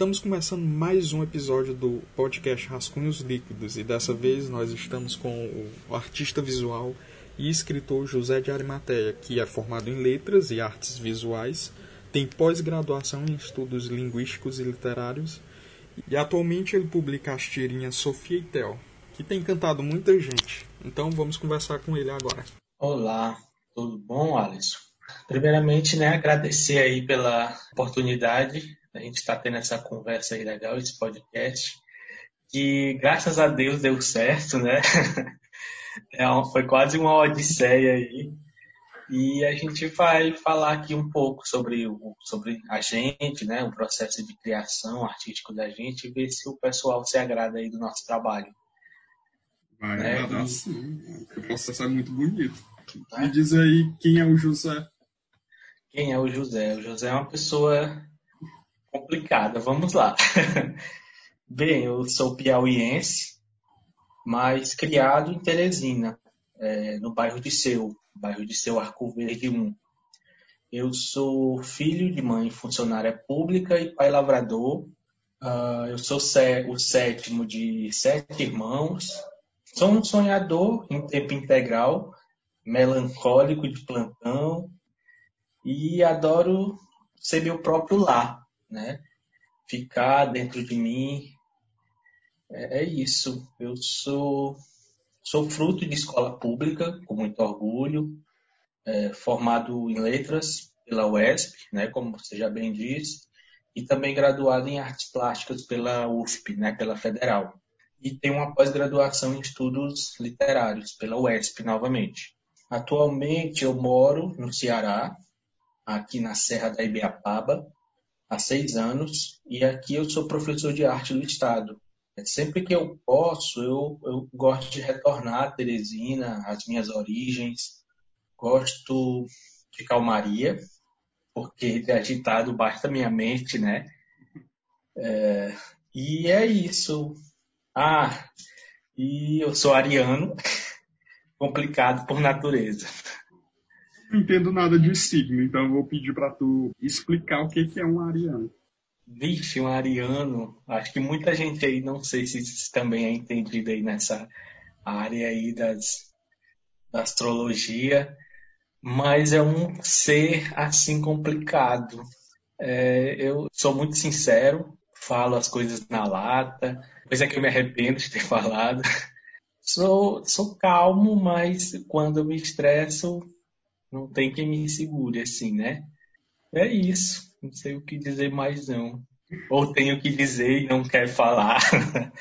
Estamos começando mais um episódio do podcast Rascunhos Líquidos e dessa vez nós estamos com o artista visual e escritor José de Arimateia, que é formado em letras e artes visuais, tem pós-graduação em estudos linguísticos e literários e atualmente ele publica as tirinhas Sofia e Tel, que tem encantado muita gente. Então vamos conversar com ele agora. Olá, tudo bom, Alisson? Primeiramente, né, agradecer aí pela oportunidade a gente está tendo essa conversa aí legal, esse podcast, que graças a Deus deu certo, né? É, foi quase uma odisseia aí. E a gente vai falar aqui um pouco sobre, o, sobre a gente, né? O processo de criação artístico da gente e ver se o pessoal se agrada aí do nosso trabalho. Vai né? agradar sim. O processo é muito bonito. É? Me diz aí quem é o José. Quem é o José? O José é uma pessoa complicada. Vamos lá. Bem, eu sou piauiense, mas criado em Teresina, é, no bairro de Seu, bairro de Seu Arco Verde 1. Eu sou filho de mãe funcionária pública e pai lavrador. Uh, eu sou o sétimo de sete irmãos. Sou um sonhador em tempo integral, melancólico de plantão e adoro ser meu próprio lar né? Ficar dentro de mim é, é isso. Eu sou sou fruto de escola pública, com muito orgulho, é, formado em letras pela UESP, né, como você já bem disse, e também graduado em artes plásticas pela UFP, né, pela Federal. E tenho uma pós-graduação em estudos literários pela UESP novamente. Atualmente eu moro no Ceará, aqui na Serra da Ibiapaba, há seis anos e aqui eu sou professor de arte do Estado. Sempre que eu posso, eu, eu gosto de retornar a Teresina, às minhas origens. Gosto de calmaria, porque de agitado basta minha mente, né? É, e é isso. Ah, e eu sou ariano, complicado por natureza não entendo nada de signo, então eu vou pedir para tu explicar o que, que é um ariano. Vixe, um ariano, acho que muita gente aí, não sei se também é entendido aí nessa área aí das, da astrologia, mas é um ser assim complicado. É, eu sou muito sincero, falo as coisas na lata, coisa que eu me arrependo de ter falado. Sou, sou calmo, mas quando eu me estresso, não tem quem me segure, assim, né? É isso. Não sei o que dizer mais, não. Ou tenho o que dizer e não quero falar.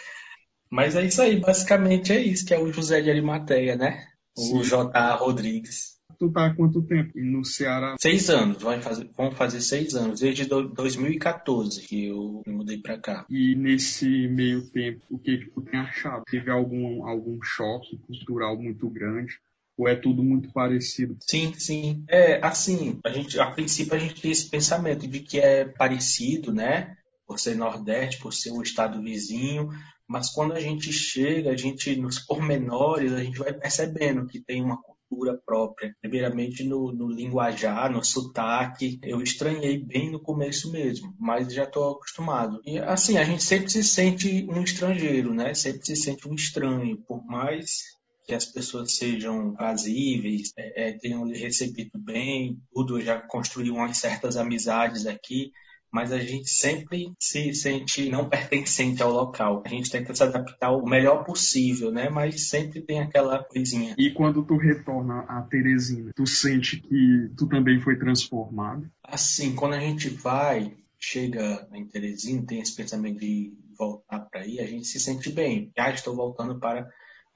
Mas é isso aí, basicamente é isso, que é o José de Arimateia, né? O J. Rodrigues. Tu tá há quanto tempo no Ceará? Seis anos, vão fazer, vão fazer seis anos, desde 2014 que eu mudei para cá. E nesse meio tempo, o que tu tem achado? Teve algum, algum choque cultural muito grande? Ou é tudo muito parecido? Sim, sim. É, assim, a gente, a princípio a gente tem esse pensamento de que é parecido, né? Por ser Nordeste, por ser um estado vizinho, mas quando a gente chega, a gente, nos pormenores, a gente vai percebendo que tem uma cultura própria. Primeiramente no, no linguajar, no sotaque. Eu estranhei bem no começo mesmo, mas já estou acostumado. E assim, a gente sempre se sente um estrangeiro, né? Sempre se sente um estranho, por mais que as pessoas sejam prazíveis, é, é, tenham recebido bem, tudo, já construiu umas certas amizades aqui, mas a gente sempre se sente não pertencente ao local. A gente tenta se adaptar o melhor possível, né? Mas sempre tem aquela coisinha. E quando tu retorna a Teresina, tu sente que tu também foi transformado? Assim, quando a gente vai, chega em Teresina, tem esse pensamento de voltar para aí, a gente se sente bem. Já estou voltando para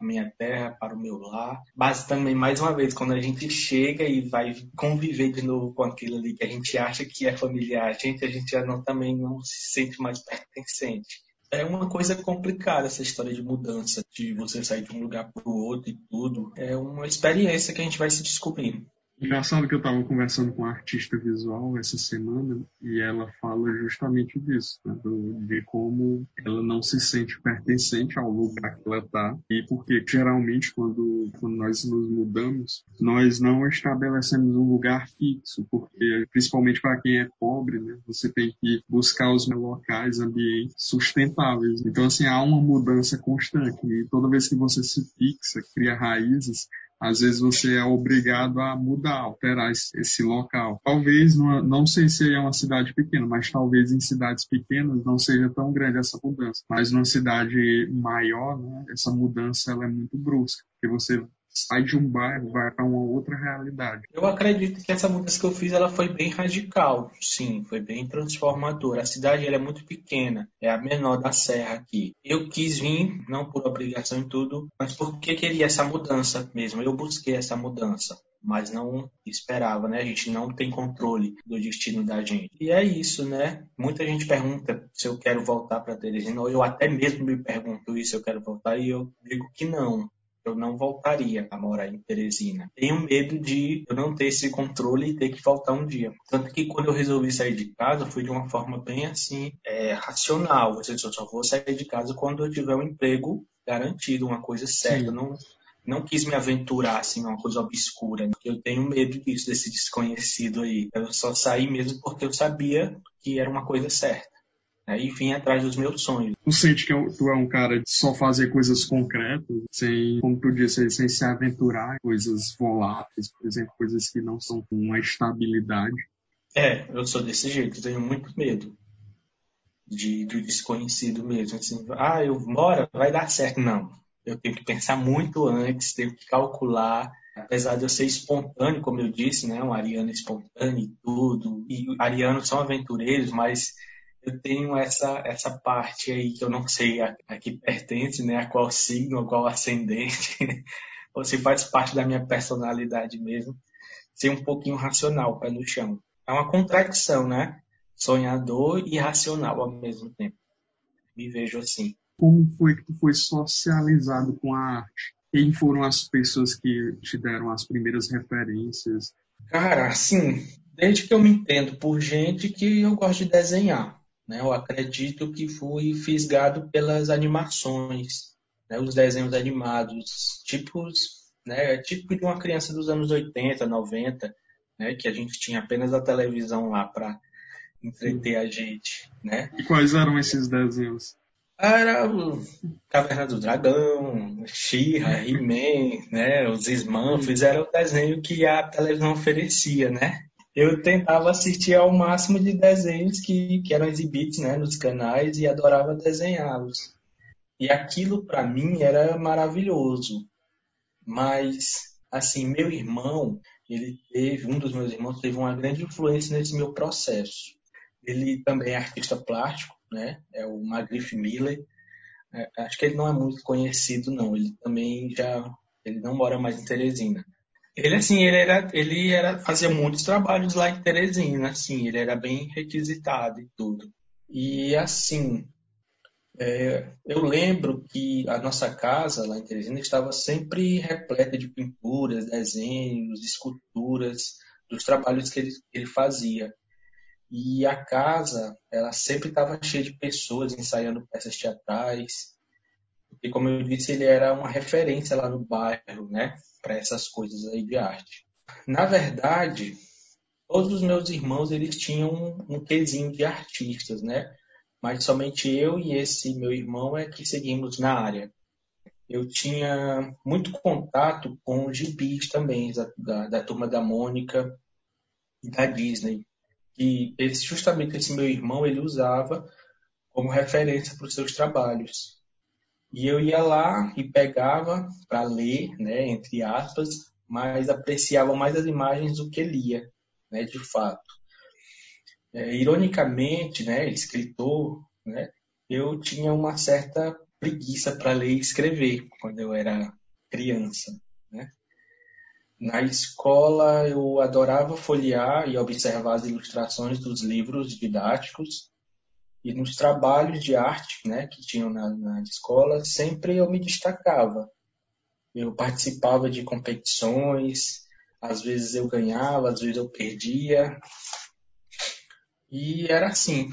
minha terra, para o meu lar. Mas também, mais uma vez, quando a gente chega e vai conviver de novo com aquilo ali que a gente acha que é familiar, a gente, a gente já não, também não se sente mais pertencente. É uma coisa complicada essa história de mudança, de você sair de um lugar para o outro e tudo. É uma experiência que a gente vai se descobrindo. Engraçado que eu estava conversando com uma artista visual essa semana e ela fala justamente disso, né? Do, de como ela não se sente pertencente ao lugar que ela está e porque geralmente quando, quando nós nos mudamos, nós não estabelecemos um lugar fixo, porque principalmente para quem é pobre, né? Você tem que buscar os locais, ambientes sustentáveis. Então assim há uma mudança constante e toda vez que você se fixa, cria raízes, às vezes você é obrigado a mudar, alterar esse, local. Talvez, não sei se é uma cidade pequena, mas talvez em cidades pequenas não seja tão grande essa mudança. Mas numa cidade maior, né, essa mudança ela é muito brusca, porque você sai de um bairro, vai para uma outra realidade. Eu acredito que essa mudança que eu fiz ela foi bem radical, sim, foi bem transformadora. A cidade ela é muito pequena, é a menor da serra aqui. Eu quis vir, não por obrigação e tudo, mas porque queria essa mudança mesmo. Eu busquei essa mudança mas não esperava, né? A gente não tem controle do destino da gente. E é isso, né? Muita gente pergunta se eu quero voltar para Teresina, ou eu até mesmo me pergunto isso, eu quero voltar, e eu digo que não eu não voltaria a morar em Teresina. Tenho medo de eu não ter esse controle e ter que voltar um dia. Tanto que quando eu resolvi sair de casa, foi de uma forma bem assim, é, racional. Eu só vou sair de casa quando eu tiver um emprego garantido, uma coisa certa. Não, não quis me aventurar assim, uma coisa obscura. Né? Eu tenho medo disso, desse desconhecido aí. Eu só saí mesmo porque eu sabia que era uma coisa certa né, e vim atrás dos meus sonhos. Tu sente que tu é um cara de só fazer coisas concretas, sem, como tu disse, sem se aventurar em coisas voláteis, por exemplo, coisas que não são com uma estabilidade? É, eu sou desse jeito, tenho muito medo de, do desconhecido mesmo. Assim, ah, eu moro, vai dar certo. Não, eu tenho que pensar muito antes, tenho que calcular. Apesar de eu ser espontâneo, como eu disse, né, um ariano espontâneo e tudo, e arianos são aventureiros, mas eu tenho essa, essa parte aí que eu não sei a, a que pertence, né? A qual signo, a qual ascendente, ou se faz parte da minha personalidade mesmo, ser um pouquinho racional, pé no chão. É uma contradição, né? Sonhador e racional ao mesmo tempo. Me vejo assim. Como foi que tu foi socializado com a arte? Quem foram as pessoas que te deram as primeiras referências? Cara, assim, desde que eu me entendo por gente que eu gosto de desenhar. Né? Eu acredito que fui fisgado pelas animações, né? os desenhos animados, tipos, né? tipo de uma criança dos anos 80, 90, né? que a gente tinha apenas a televisão lá para entreter a gente. Né? E quais eram esses desenhos? Era o Caverna do Dragão, She-Ra, He-Man, né? os Smurfs, era o desenho que a televisão oferecia, né? Eu tentava assistir ao máximo de desenhos que, que eram exibidos né, nos canais e adorava desenhá-los. E aquilo para mim era maravilhoso. Mas, assim, meu irmão, ele teve, um dos meus irmãos teve uma grande influência nesse meu processo. Ele também é artista plástico, né? É o Magrif Miller. É, acho que ele não é muito conhecido, não. Ele também já, ele não mora mais em Teresina. Ele, assim, ele era, ele era, fazia muitos trabalhos lá em Teresina, assim, ele era bem requisitado e tudo. E, assim, é, eu lembro que a nossa casa lá em Teresina estava sempre repleta de pinturas, desenhos, esculturas, dos trabalhos que ele, ele fazia. E a casa, ela sempre estava cheia de pessoas ensaiando peças teatrais. E como eu disse, ele era uma referência lá no bairro, né? para essas coisas aí de arte. Na verdade, todos os meus irmãos eles tinham um, quesinho de artistas, né? Mas somente eu e esse meu irmão é que seguimos na área. Eu tinha muito contato com os gibis também, da, da, da turma da Mônica e da Disney. E esse, justamente esse meu irmão ele usava como referência para os seus trabalhos. E eu ia lá e pegava para ler, né, entre aspas, mas apreciava mais as imagens do que lia, né, de fato. É, ironicamente, né, escritor, né, eu tinha uma certa preguiça para ler e escrever quando eu era criança, né? Na escola eu adorava folhear e observar as ilustrações dos livros didáticos e nos trabalhos de arte né, que tinham na, na escola, sempre eu me destacava. Eu participava de competições, Às vezes eu ganhava, às vezes eu perdia. E era assim.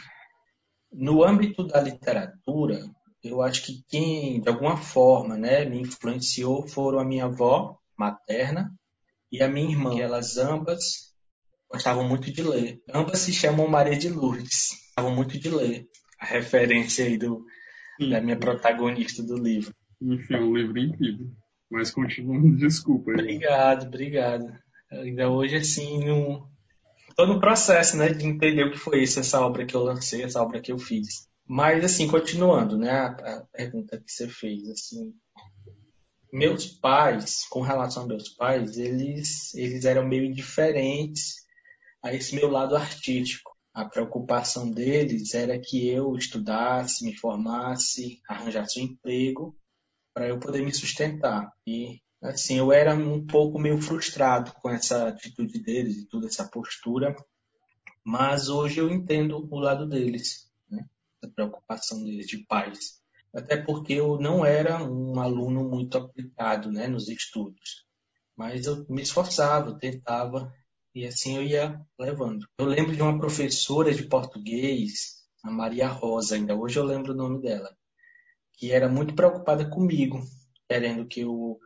No âmbito da literatura, eu acho que quem, de alguma forma, né, me influenciou foram a minha avó materna e a minha irmã. Elas ambas gostavam muito de ler. Ambas se chamam Maria de Lourdes. Gostavam muito de ler. A referência aí do, da minha protagonista do livro. Enfim, é um livro incrível. Mas continuando, desculpa. Aí. Obrigado, obrigado. Ainda hoje, assim, no... tô no processo, né, de entender o que foi isso, essa obra que eu lancei, essa obra que eu fiz. Mas, assim, continuando, né, a, a pergunta que você fez, assim, meus pais, com relação a meus pais, eles, eles eram meio indiferentes a esse meu lado artístico. A preocupação deles era que eu estudasse, me formasse, arranjasse um emprego para eu poder me sustentar. E assim, eu era um pouco meio frustrado com essa atitude deles e toda essa postura, mas hoje eu entendo o lado deles, né? A preocupação deles de pais. Até porque eu não era um aluno muito aplicado, né, nos estudos. Mas eu me esforçava, tentava e assim eu ia levando. Eu lembro de uma professora de português, a Maria Rosa, ainda hoje eu lembro o nome dela, que era muito preocupada comigo, querendo que eu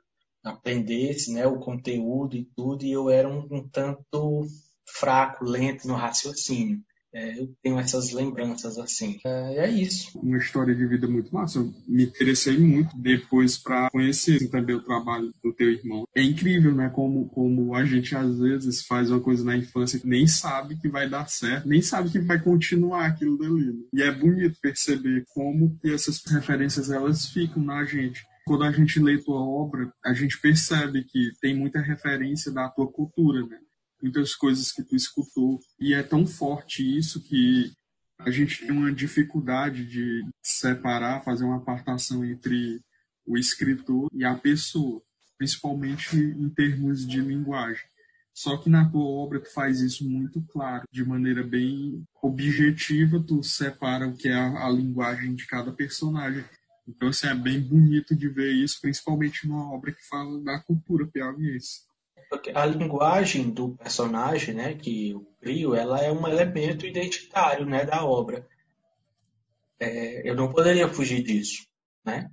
aprendesse né, o conteúdo e tudo, e eu era um, um tanto fraco, lento no raciocínio. É, eu tenho essas lembranças assim. É, é, isso. Uma história de vida muito massa. Eu me interessei muito depois para conhecer também o trabalho do teu irmão. É incrível, né? Como, como a gente às vezes faz uma coisa na infância que nem sabe que vai dar certo, nem sabe que vai continuar aquilo dali. Né? E é bonito perceber como que essas referências elas ficam na gente quando a gente lê tua obra, a gente percebe que tem muita referência da tua cultura, né? Muitas coisas que tu escutou. E é tão forte isso que a gente tem uma dificuldade de separar, fazer uma apartação entre o escritor e a pessoa, principalmente em termos de linguagem. Só que na tua obra tu faz isso muito claro, de maneira bem objetiva, tu separa o que é a, a linguagem de cada personagem. Então, assim, é bem bonito de ver isso, principalmente numa obra que fala da cultura piauiense. A linguagem do personagem, né, que eu crio, ela é um elemento identitário, né, da obra. É, eu não poderia fugir disso, né?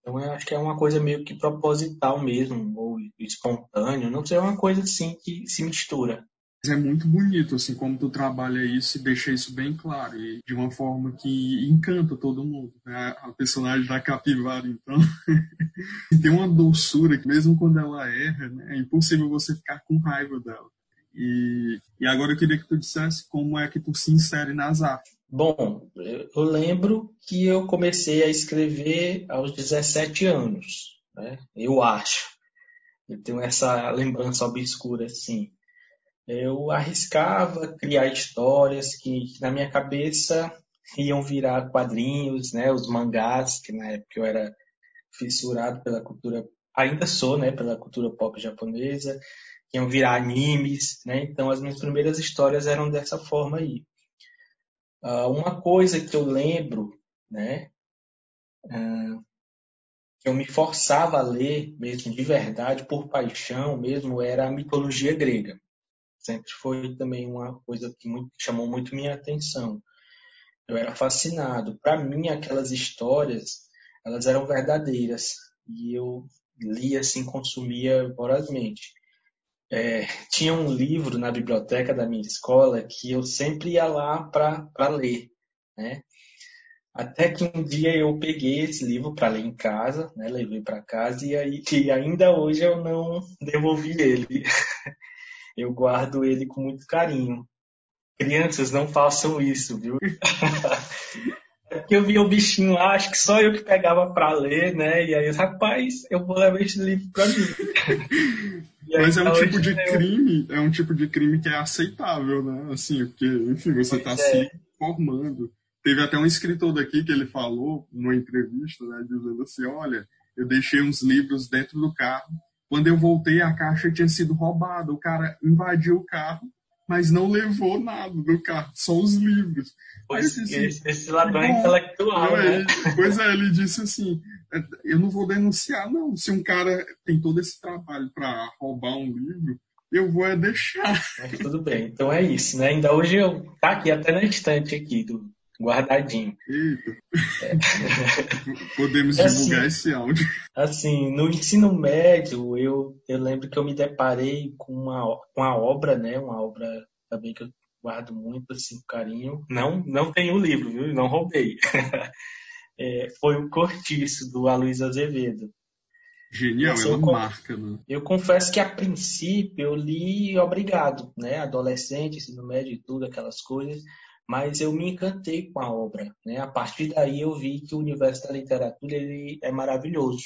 Então eu acho que é uma coisa meio que proposital mesmo, ou espontâneo, não sei, é uma coisa assim que se mistura é muito bonito, assim, como tu trabalha isso e deixa isso bem claro, e de uma forma que encanta todo mundo. Né? A personagem da capivara, então, tem uma doçura que mesmo quando ela erra, né, é impossível você ficar com raiva dela. E, e agora eu queria que tu dissesse como é que tu se insere nas artes. Bom, eu lembro que eu comecei a escrever aos 17 anos, né? eu acho. Eu tenho essa lembrança obscura, assim eu arriscava criar histórias que, que, na minha cabeça iam virar quadrinhos, né, os mangás, que na época eu era fissurado pela cultura, ainda sou, né, pela cultura pop japonesa, iam virar animes, né, então as minhas primeiras histórias eram dessa forma aí. Uh, uma coisa que eu lembro, né, uh, que eu me forçava a ler mesmo de verdade, por paixão mesmo, era a mitologia grega sempre foi também uma coisa que muito, chamou muito minha atenção. Eu era fascinado. Para mim, aquelas histórias, elas eram verdadeiras e eu lia assim, consumia vorazmente. É, tinha um livro na biblioteca da minha escola que eu sempre ia lá para ler, né? Até que um dia eu peguei esse livro para ler em casa, né? Levei para casa e, aí, e ainda hoje eu não devolvi ele. eu guardo ele com muito carinho. Crianças, não façam isso, viu? é porque eu vi o bichinho lá, acho que só eu que pegava para ler, né? E aí, rapaz, eu vou levar esse livro para mim. Mas é um tipo de eu... crime, é um tipo de crime que é aceitável, né? Assim, porque, enfim, você está é. se formando. Teve até um escritor daqui que ele falou numa entrevista, né, dizendo assim, olha, eu deixei uns livros dentro do carro quando eu voltei, a caixa tinha sido roubada. O cara invadiu o carro, mas não levou nada do carro, só os livros. Pois, assim, esse, esse ladrão é intelectual, né? Pois é, ele disse assim, eu não vou denunciar, não. Se um cara tem todo esse trabalho para roubar um livro, Eu vou é deixar. Mas tudo bem. Então é isso, né? Ainda hoje eu tá aqui até na estante aqui do guardadinho. É. Podemos é divulgar assim, esse áudio. Assim, no ensino médio, eu, eu lembro que eu me deparei com uma, com uma obra, né? Uma obra também que eu guardo muito assim, carinho. Não, não tenho o livro, viu? Não roubei. é, foi o Cortiço, do Aloysio Azevedo. Genial, assim, ela marca, né? Eu confesso que a princípio eu li obrigado, né? Adolescente, ensino médio e tudo, aquelas coisas, mas eu me encantei com a obra, né? A partir daí eu vi que o universo da literatura ele é maravilhoso.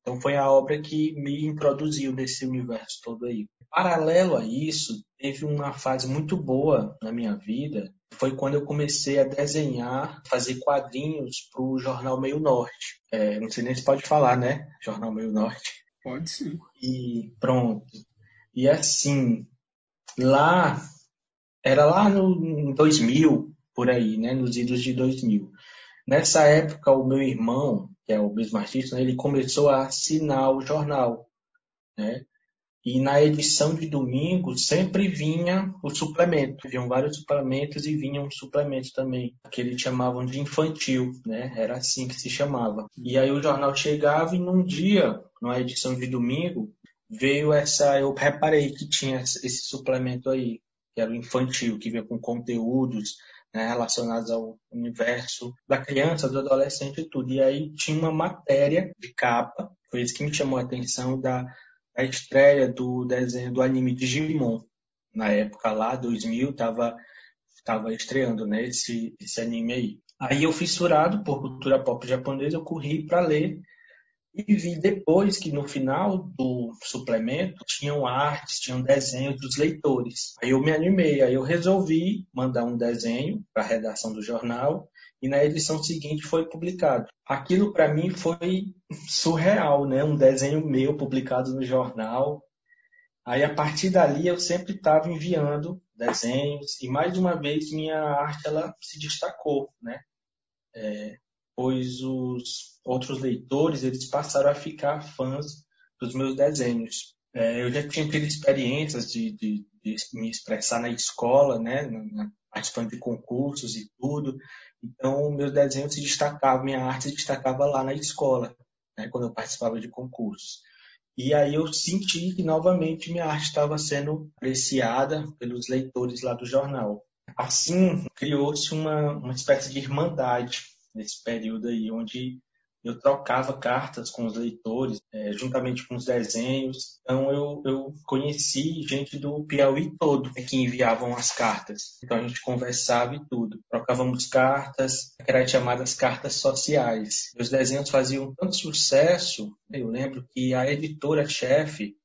Então foi a obra que me introduziu nesse universo todo aí. Paralelo a isso, teve uma fase muito boa na minha vida, foi quando eu comecei a desenhar, fazer quadrinhos para o Jornal Meio Norte. É, não sei nem se pode falar, né? Jornal Meio Norte. Pode sim. E pronto. E assim, lá, era lá no 2000, por aí, né? Nos idos de 2000. Nessa época, o meu irmão, que é o mesmo artista, né, ele começou a assinar o jornal, né? E na edição de domingo sempre vinha o suplemento. Vinham vários suplementos e vinham suplementos também, que eles chamavam de infantil, né? Era assim que se chamava. E aí o jornal chegava e num dia, na edição de domingo, veio essa. Eu reparei que tinha esse suplemento aí, que era o infantil, que vinha com conteúdos né, relacionados ao universo da criança, do adolescente e tudo. E aí tinha uma matéria de capa, foi isso que me chamou a atenção da a estreia do desenho do anime Digimon. Na época lá, 2000, tava, tava estreando né, esse, esse anime aí. Aí eu fissurado por cultura pop japonesa, eu corri para ler e vi depois que no final do suplemento tinham artes, tinham desenhos dos leitores. Aí eu me animei, aí eu resolvi mandar um desenho para a redação do jornal e na edição seguinte foi publicado. Aquilo para mim foi surreal, né? Um desenho meu publicado no jornal. Aí a partir dali eu sempre estava enviando desenhos e mais uma vez minha arte ela se destacou, né? É, pois os outros leitores eles passaram a ficar fãs dos meus desenhos. É, eu já tinha tido experiências de, de, de, me expressar na escola, né, participando de concursos e tudo. Então, meus desenhos se destacavam, minha arte se destacava lá na escola, né, quando eu participava de concursos. E aí eu senti que novamente minha arte estava sendo apreciada pelos leitores lá do jornal. Assim, criou-se uma, uma espécie de irmandade nesse período aí, onde eu trocava cartas com os leitores, é, juntamente com os desenhos. Então eu, eu conheci gente do Piauí todo né, que enviavam as cartas. Então a gente conversava e tudo. Trocávamos cartas, que eram chamadas cartas sociais. Os desenhos faziam tanto sucesso, eu lembro que a editora-chefe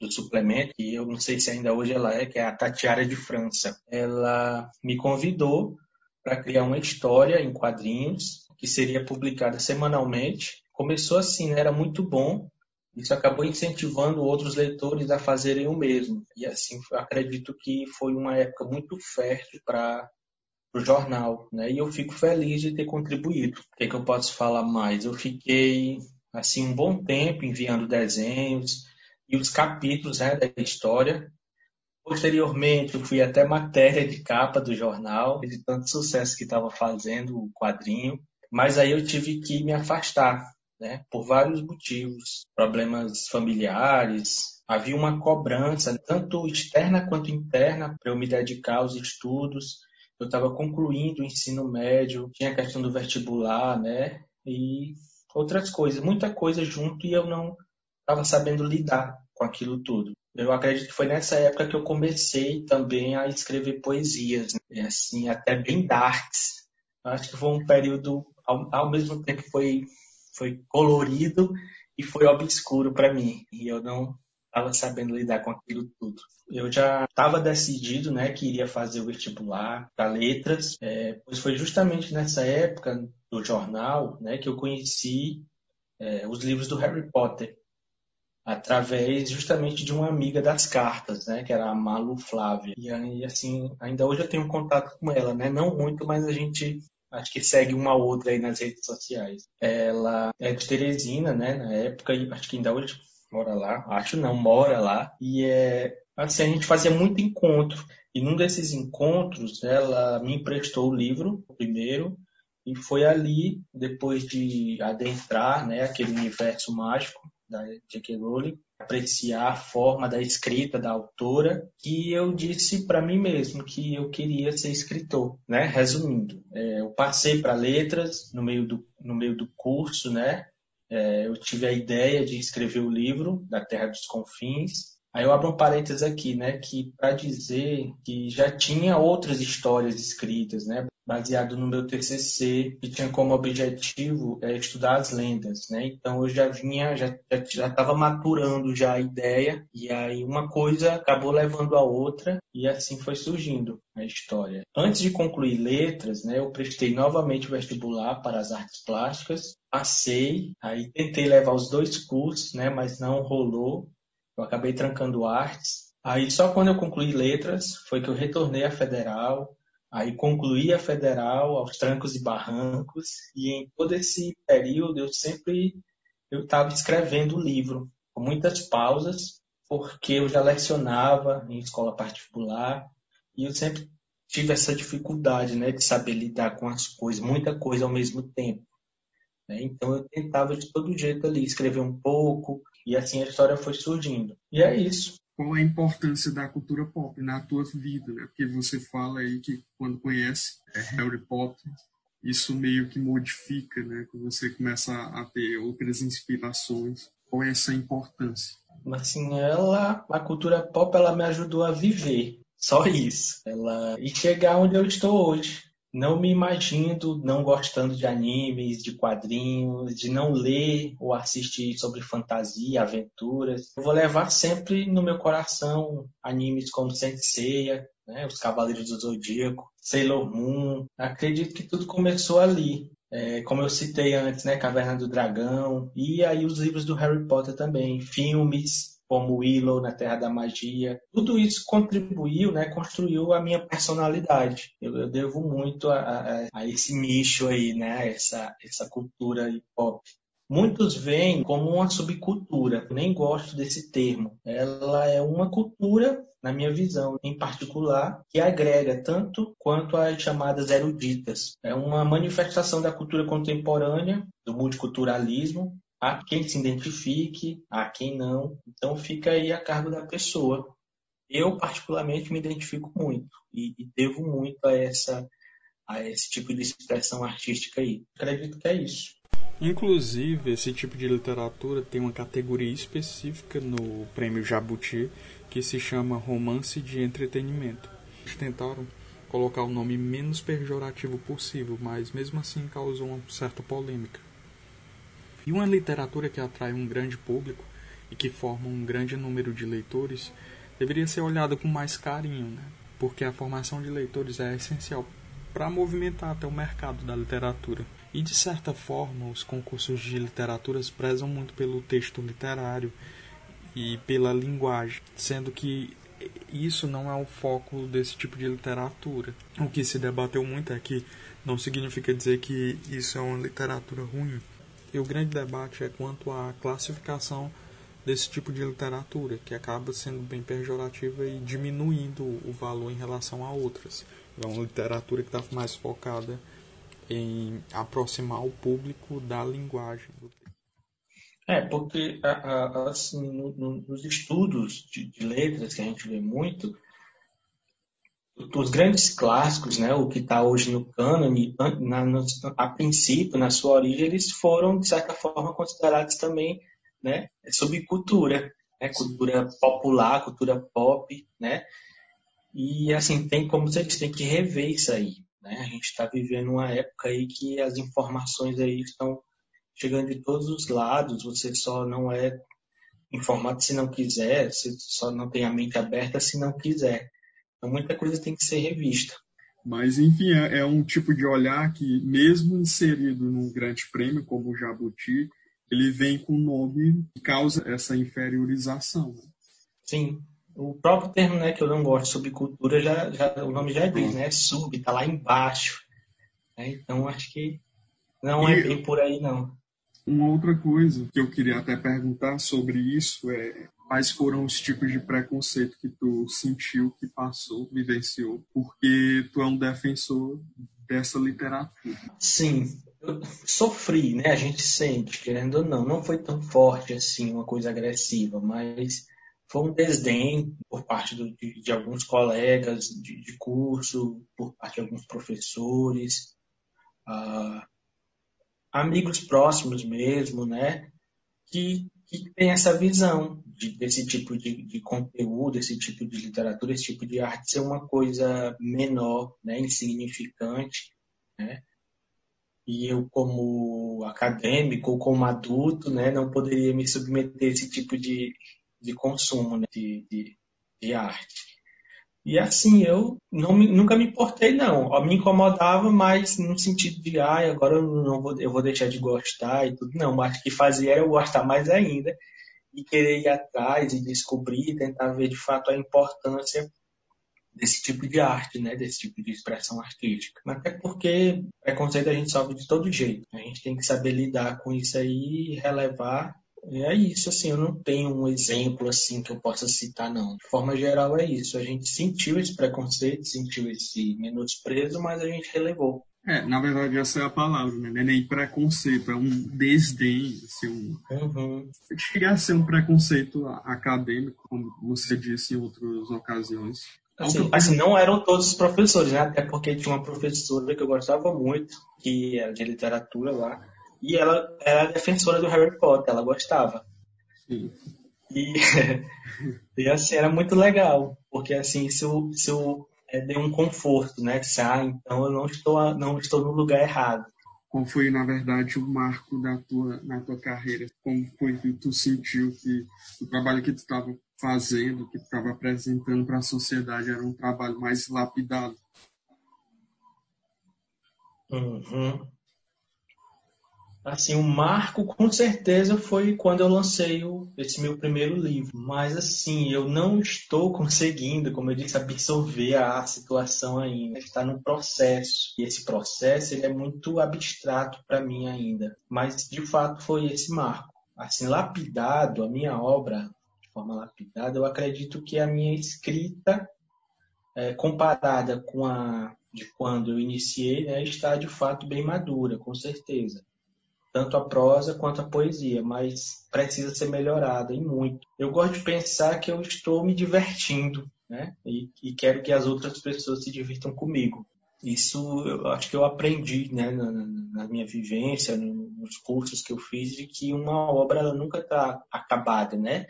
do suplemento, que eu não sei se ainda hoje ela é, que é a Tatiara de França, ela me convidou para criar uma história em quadrinhos que seria publicada semanalmente. Começou assim, né? era muito bom. Isso acabou incentivando outros leitores a fazerem o mesmo. E assim, acredito que foi uma época muito fértil para o jornal, né? E eu fico feliz de ter contribuído. O que, é que eu posso falar mais? Eu fiquei assim um bom tempo enviando desenhos e os capítulos né, da história. Posteriormente, eu fui até matéria de capa do jornal, de tanto sucesso que estava fazendo o quadrinho. Mas aí eu tive que me afastar, né? Por vários motivos, problemas familiares, havia uma cobrança tanto externa quanto interna para eu me dedicar aos estudos. Eu estava concluindo o ensino médio, tinha a questão do vestibular, né? E outras coisas, muita coisa junto e eu não estava sabendo lidar com aquilo tudo. Eu acredito que foi nessa época que eu comecei também a escrever poesias, né? assim, até bem darks. Acho que foi um período ao, ao mesmo tempo foi, foi colorido e foi obscuro para mim. E eu não estava sabendo lidar com aquilo tudo. Eu já estava decidido, né, que iria fazer o vestibular para letras, é, pois foi justamente nessa época do jornal, né, que eu conheci é, os livros do Harry Potter através justamente de uma amiga das cartas, né, que era a Malu Flávia. E aí, assim, ainda hoje eu tenho contato com ela, né, não muito, mas a gente acho que segue uma outra aí nas redes sociais. Ela é de Teresina, né, na época, e acho que ainda hoje mora lá, acho não, mora lá, e é assim, a gente fazia muito encontro. E num desses encontros, ela me emprestou o livro, o primeiro, e foi ali, depois de adentrar né, aquele universo mágico da J.K. Rowling, apreciar a forma da escrita da autora, que eu disse para mim mesmo que eu queria ser escritor, né? Resumindo, é, eu passei para letras no meio do no meio do curso, né? É, eu tive a ideia de escrever o livro da Terra dos Confins. Aí eu abro um parênteses aqui, né? Que para dizer que já tinha outras histórias escritas, né? Baseado no meu TCC, que tinha como objetivo é, estudar as lendas, né? Então eu já vinha, já já estava maturando já a ideia e aí uma coisa acabou levando a outra e assim foi surgindo a história. Antes de concluir letras, né, eu prestei novamente o vestibular para as artes plásticas, passei, aí tentei levar os dois cursos, né, mas não rolou. Eu acabei trancando artes. Aí só quando eu concluí letras foi que eu retornei à federal, Aí concluí a federal aos trancos e barrancos e em todo esse período eu sempre eu estava escrevendo o livro com muitas pausas porque eu já lecionava em escola particular e eu sempre tive essa dificuldade, né, de saber lidar com as coisas, muita coisa ao mesmo tempo. Né? Então eu tentava de todo jeito ali escrever um pouco e assim a história foi surgindo. E é isso qual a importância da cultura pop na tua vida, né? Porque você fala aí que quando conhece é, Harry Potter, isso meio que modifica, né? Que você começa a ter outras inspirações. Qual é essa importância? Assim, ela, a cultura pop, ela me ajudou a viver. Só isso. Ela e chegar onde eu estou hoje não me imagino não gostando de animes, de quadrinhos, de não ler ou assistir sobre fantasia, aventuras. Eu vou levar sempre no meu coração animes como Senseiya, né, Os Cavaleiros do Zodíaco, Sailor Moon. Acredito que tudo começou ali. É, como eu citei antes, né, Caverna do Dragão, e aí os livros do Harry Potter também, filmes, como Willow na Terra da Magia. Tudo isso contribuiu, né, construiu a minha personalidade. Eu, eu devo muito a, a, a, esse nicho aí, né, essa, essa cultura hip hop. Muitos veem como uma subcultura, nem gosto desse termo. Ela é uma cultura, na minha visão, em particular, que agrega tanto quanto as chamadas eruditas. É uma manifestação da cultura contemporânea, do multiculturalismo, Há quem se identifique, há quem não. Então fica aí a cargo da pessoa. Eu, particularmente, me identifico muito e, e devo muito a, essa, a esse tipo de expressão artística aí. Acredito que é isso. Inclusive, esse tipo de literatura tem uma categoria específica no Prêmio Jabuti que se chama Romance de Entretenimento. Eles tentaram colocar o nome menos pejorativo possível, mas mesmo assim causou uma certa polêmica. E uma literatura que atrai um grande público e que forma um grande número de leitores deveria ser olhada com mais carinho, né? porque a formação de leitores é essencial para movimentar até o mercado da literatura. E de certa forma, os concursos de literaturas prezam muito pelo texto literário e pela linguagem, sendo que isso não é o foco desse tipo de literatura. O que se debateu muito é que não significa dizer que isso é uma literatura ruim. E o grande debate é quanto à classificação desse tipo de literatura, que acaba sendo bem pejorativa e diminuindo o valor em relação a outras. É uma literatura que está mais focada em aproximar o público da linguagem. É, porque assim, nos estudos de, letras que a gente vê muito, os grandes clássicos, né, o que está hoje no cânone, a princípio, na sua origem, eles foram, de certa forma, considerados também né, subcultura, né, cultura popular, cultura pop, né? E, assim, tem como você disse, tem que rever isso aí, né? A gente está vivendo uma época aí que as informações aí estão chegando de todos os lados, você só não é informado se não quiser, você só não tem a mente aberta se não quiser. Então, muita coisa tem que ser revista. Mas, enfim, é, é, um tipo de olhar que, mesmo inserido num grande prêmio como o Jabuti, ele vem com o nome que causa essa inferiorização. Né? Sim. O próprio termo né, que eu não gosto, subcultura, já, já, o nome já diz, né? Sub, está lá embaixo. Né? Então, acho que não é bem por aí, não. Uma outra coisa que eu queria até perguntar sobre isso é quais foram os tipos de preconceito que tu sentiu, que passou, vivenciou, porque tu é um defensor dessa literatura. Sim, eu sofri, né? A gente sente, querendo ou não. Não foi tão forte assim, uma coisa agressiva, mas foi um desdém por parte do, de, de, alguns colegas de, de, curso, por parte de alguns professores, uh, amigos próximos mesmo, né? Que, que tem essa visão de, desse tipo de, de conteúdo, esse tipo de literatura, esse tipo de arte ser uma coisa menor, né? Insignificante, né? E eu, como acadêmico, como adulto, né, não poderia me submeter a esse tipo de, de consumo né, de, de, de, arte. E assim, eu me, nunca me importei, não. Me incomodava, mas no sentido de, ah, agora eu, não vou, eu vou deixar de gostar e tudo. Não, mas o que fazia era eu gostar mais ainda e querer ir atrás e descobrir, tentar ver de fato a importância desse tipo de arte, né, desse tipo de expressão artística. Até porque preconceito a gente sofre de todo jeito. A gente tem que saber lidar com isso aí, relevar é isso, assim, eu não tenho um exemplo assim que eu possa citar, não. De forma geral é isso. A gente sentiu esse preconceito, sentiu esse menosprezo, mas a gente relevou. É, na verdade essa é a palavra, né? Não é nem preconceito, é um desdém, assim, um... Uhum. Chega a ser um preconceito acadêmico, como você disse em outras ocasiões. Assim, assim, não eram todos os professores, né? Até porque tinha uma professora que eu gostava muito, que era de literatura lá, e ela era defensora do Harry Potter, ela gostava. Sim. E, e assim, era muito legal, porque assim, isso, isso é, deu um conforto, né? Disse, ah, então eu não estou, não estou no lugar errado. Qual foi, na verdade, o marco da tua, na tua carreira? Como foi que tu sentiu que o trabalho que tu estava fazendo, que tu estava apresentando para a sociedade era um trabalho mais lapidado? Uhum. Assim, o marco com certeza foi quando eu lancei o, esse meu primeiro livro. Mas assim, eu não estou conseguindo, como eu disse, absorver a situação ainda. Está no processo. E esse processo ele é muito abstrato para mim ainda. Mas de fato foi esse marco. Assim, lapidado, a minha obra, de forma lapidada, eu acredito que a minha escrita, é, comparada com a de quando eu iniciei, né, está de fato bem madura, com certeza tanto a prosa quanto a poesia, mas precisa ser melhorada e muito. Eu gosto de pensar que eu estou me divertindo, né? E, e quero que as outras pessoas se divirtam comigo. Isso eu acho que eu aprendi, né, na, na minha vivência, nos cursos que eu fiz, de que uma obra ela nunca está acabada, né?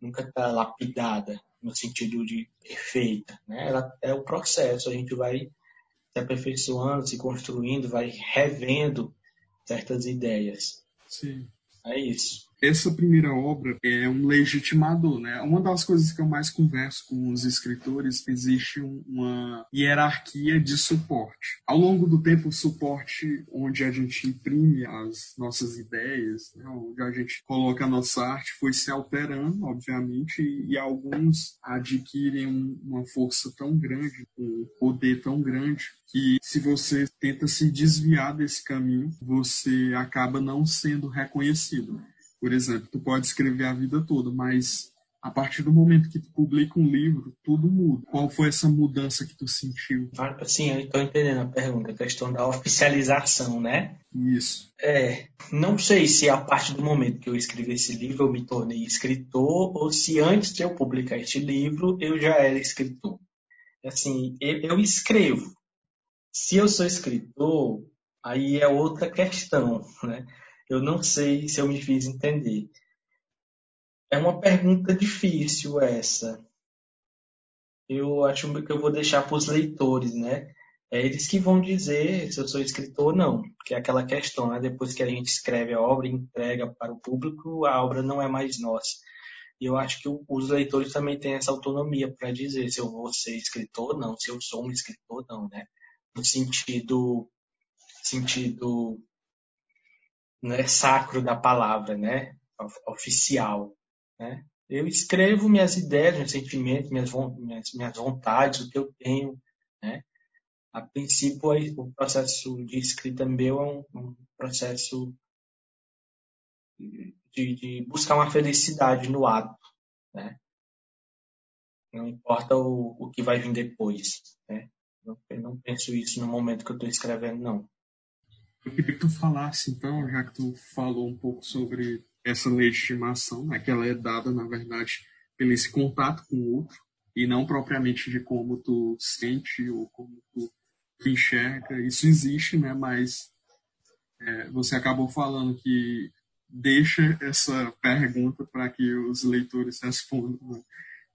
Nunca está lapidada no sentido de perfeita, né? Ela é o processo, a gente vai se aperfeiçoando, se construindo, vai revendo certas ideias. Sim. É isso. Essa primeira obra é um legitimador, né? Uma das coisas que eu mais converso com os escritores, existe uma hierarquia de suporte. Ao longo do tempo, o suporte onde a gente imprime as nossas ideias, né? onde a gente coloca a nossa arte, foi se alterando, obviamente, e alguns adquirem uma força tão grande, um poder tão grande, que se você tenta se desviar desse caminho, você acaba não sendo reconhecido. Por exemplo, tu pode escrever a vida toda, mas a partir do momento que tu publica um livro, tudo muda. Qual foi essa mudança que tu sentiu? Sim, eu estou entendendo a pergunta, a questão da oficialização, né? Isso. É, não sei se a partir do momento que eu escrevi esse livro eu me tornei escritor ou se antes de eu publicar este livro eu já era escritor. Assim, eu escrevo, se eu sou escritor, aí é outra questão, né? Eu não sei se eu me fiz entender. É uma pergunta difícil essa. Eu acho que eu vou deixar para os leitores, né? É eles que vão dizer se eu sou escritor ou não, que é aquela questão, né? Depois que a gente escreve a obra e entrega para o público, a obra não é mais nossa. E eu acho que os leitores também têm essa autonomia para dizer se eu vou ser escritor ou não, se eu sou um escritor ou não, né? no sentido sentido né, sacro da palavra, né, oficial, né? Eu escrevo minhas ideias, meus sentimentos, minhas, minhas, minhas vontades, o que eu tenho, né? A princípio, o processo de escrita meu é um, um processo de, de, buscar uma felicidade no ato, né? Não importa o, o que vai vir depois, né? Eu não penso isso no momento que eu estou escrevendo, não. Eu queria que tu falasse, então, já que tu falou um pouco sobre essa legitimação, né, que ela é dada, na verdade, pelo esse contato com o outro, e não propriamente de como tu sente ou como tu enxerga. Isso existe, né, mas é, você acabou falando que deixa essa pergunta para que os leitores respondam. Né?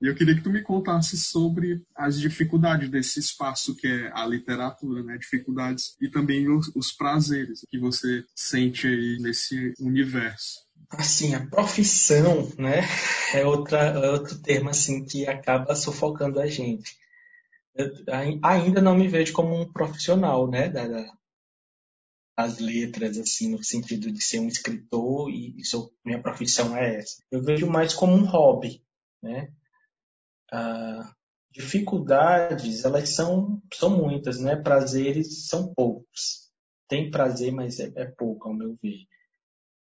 E eu queria que tu me contasse sobre as dificuldades desse espaço que é a literatura, né? Dificuldades e também os, os prazeres que você sente aí nesse universo. Assim, a profissão, né, é, outra, é outro termo assim que acaba sufocando a gente. Eu ainda não me vejo como um profissional, né, da, das letras, assim, no sentido de ser um escritor e, sou, minha profissão é essa. Eu vejo mais como um hobby, né? Ah, dificuldades, elas são, são muitas, né? Prazeres são poucos. Tem prazer, mas é, é pouco, ao meu ver.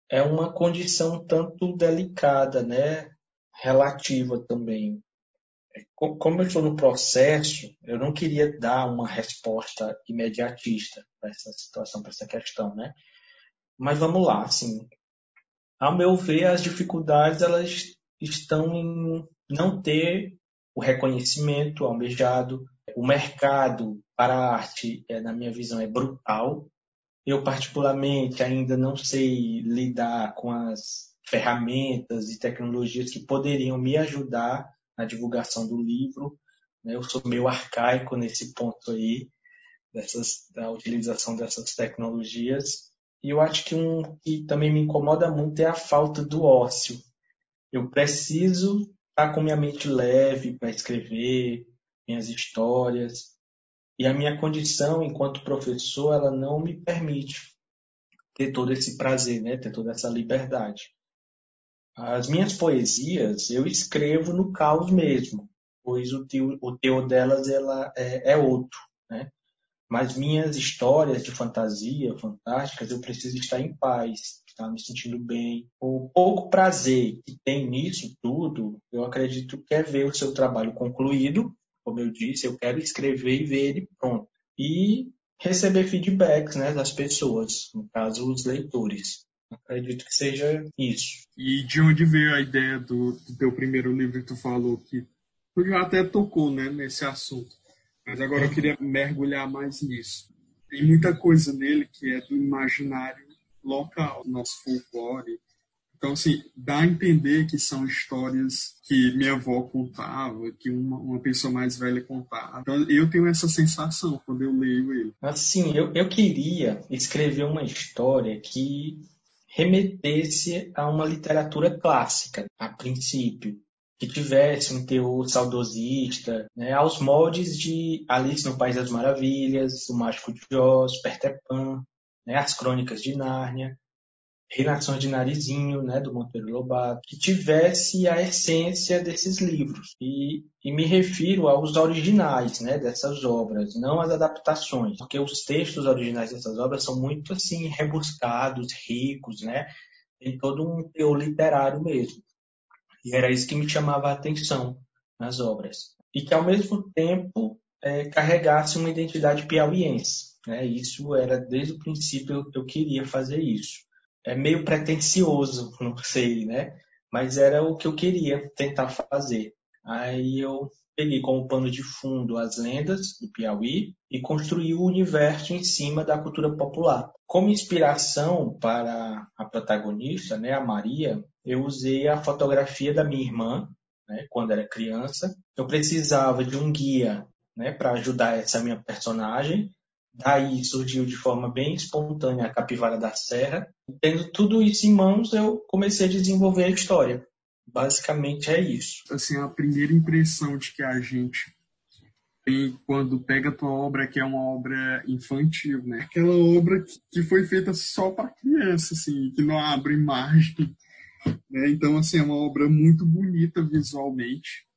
É uma condição tanto delicada, né? Relativa também. É, como eu estou no processo, eu não queria dar uma resposta imediatista para essa situação, para essa questão, né? Mas vamos lá, assim, ao meu ver, as dificuldades elas estão em não ter o reconhecimento almejado. O mercado para a arte, é, na minha visão, é brutal. Eu, particularmente, ainda não sei lidar com as ferramentas e tecnologias que poderiam me ajudar na divulgação do livro. Né? Eu sou meio arcaico nesse ponto aí, dessas, da utilização dessas tecnologias. E eu acho que um que também me incomoda muito é a falta do ócio. Eu preciso estar tá com minha mente leve para escrever minhas histórias. E a minha condição enquanto professor, ela não me permite ter todo esse prazer, né? ter toda essa liberdade. As minhas poesias eu escrevo no caos mesmo, pois o teu, o teu delas ela é, é outro. Né? Mas minhas histórias de fantasia fantásticas, eu preciso estar em paz, estar me sentindo bem. O pouco prazer que tem nisso tudo, eu acredito que é ver o seu trabalho concluído. Como eu disse, eu quero escrever e ver ele pronto. E receber feedbacks né, das pessoas, no caso, os leitores. Acredito que seja isso. E de onde veio a ideia do, do teu primeiro livro que tu falou que tu já até tocou né, nesse assunto, mas agora eu queria mergulhar mais nisso. Tem muita coisa nele que é do imaginário local, nosso folclore. Então, assim, dá a entender que são histórias que minha avó contava, que uma, uma pessoa mais velha contava. Então, eu tenho essa sensação quando eu leio ele. Assim, eu, eu queria escrever uma história que remetesse a uma literatura clássica, a princípio que tivesse um teor saudosista, né, aos moldes de Alice no País das Maravilhas, O Mágico de Oz, Peter Pan, né, as Crônicas de Nárnia, Reinações de Narizinho, né, do Monteiro Lobato, que tivesse a essência desses livros. E, e me refiro aos originais né, dessas obras, não às adaptações, porque os textos originais dessas obras são muito assim rebuscados, ricos, né? Tem todo um teor literário mesmo. E era isso que me chamava a atenção nas obras. E que, ao mesmo tempo, é, carregasse uma identidade piauiense. Né? Isso era, desde o princípio, eu, eu queria fazer isso. É meio pretencioso, não sei, né? Mas era o que eu queria tentar fazer. Aí eu peguei como pano de fundo as lendas do Piauí e construí o universo em cima da cultura popular. Como inspiração para a protagonista, né, a Maria, eu usei a fotografia da minha irmã, né, quando era criança. Eu precisava de um guia né, para ajudar essa minha personagem. Daí surgiu de forma bem espontânea a Capivara da Serra. Tendo tudo isso em mãos, eu comecei a desenvolver a história. Basicamente é isso. Assim, a primeira impressão de que a gente tem quando pega a tua obra que é uma obra infantil, né? Aquela obra que foi feita só para criança, assim, que não abre margem. Né? Então, assim, é uma obra muito bonita visualmente,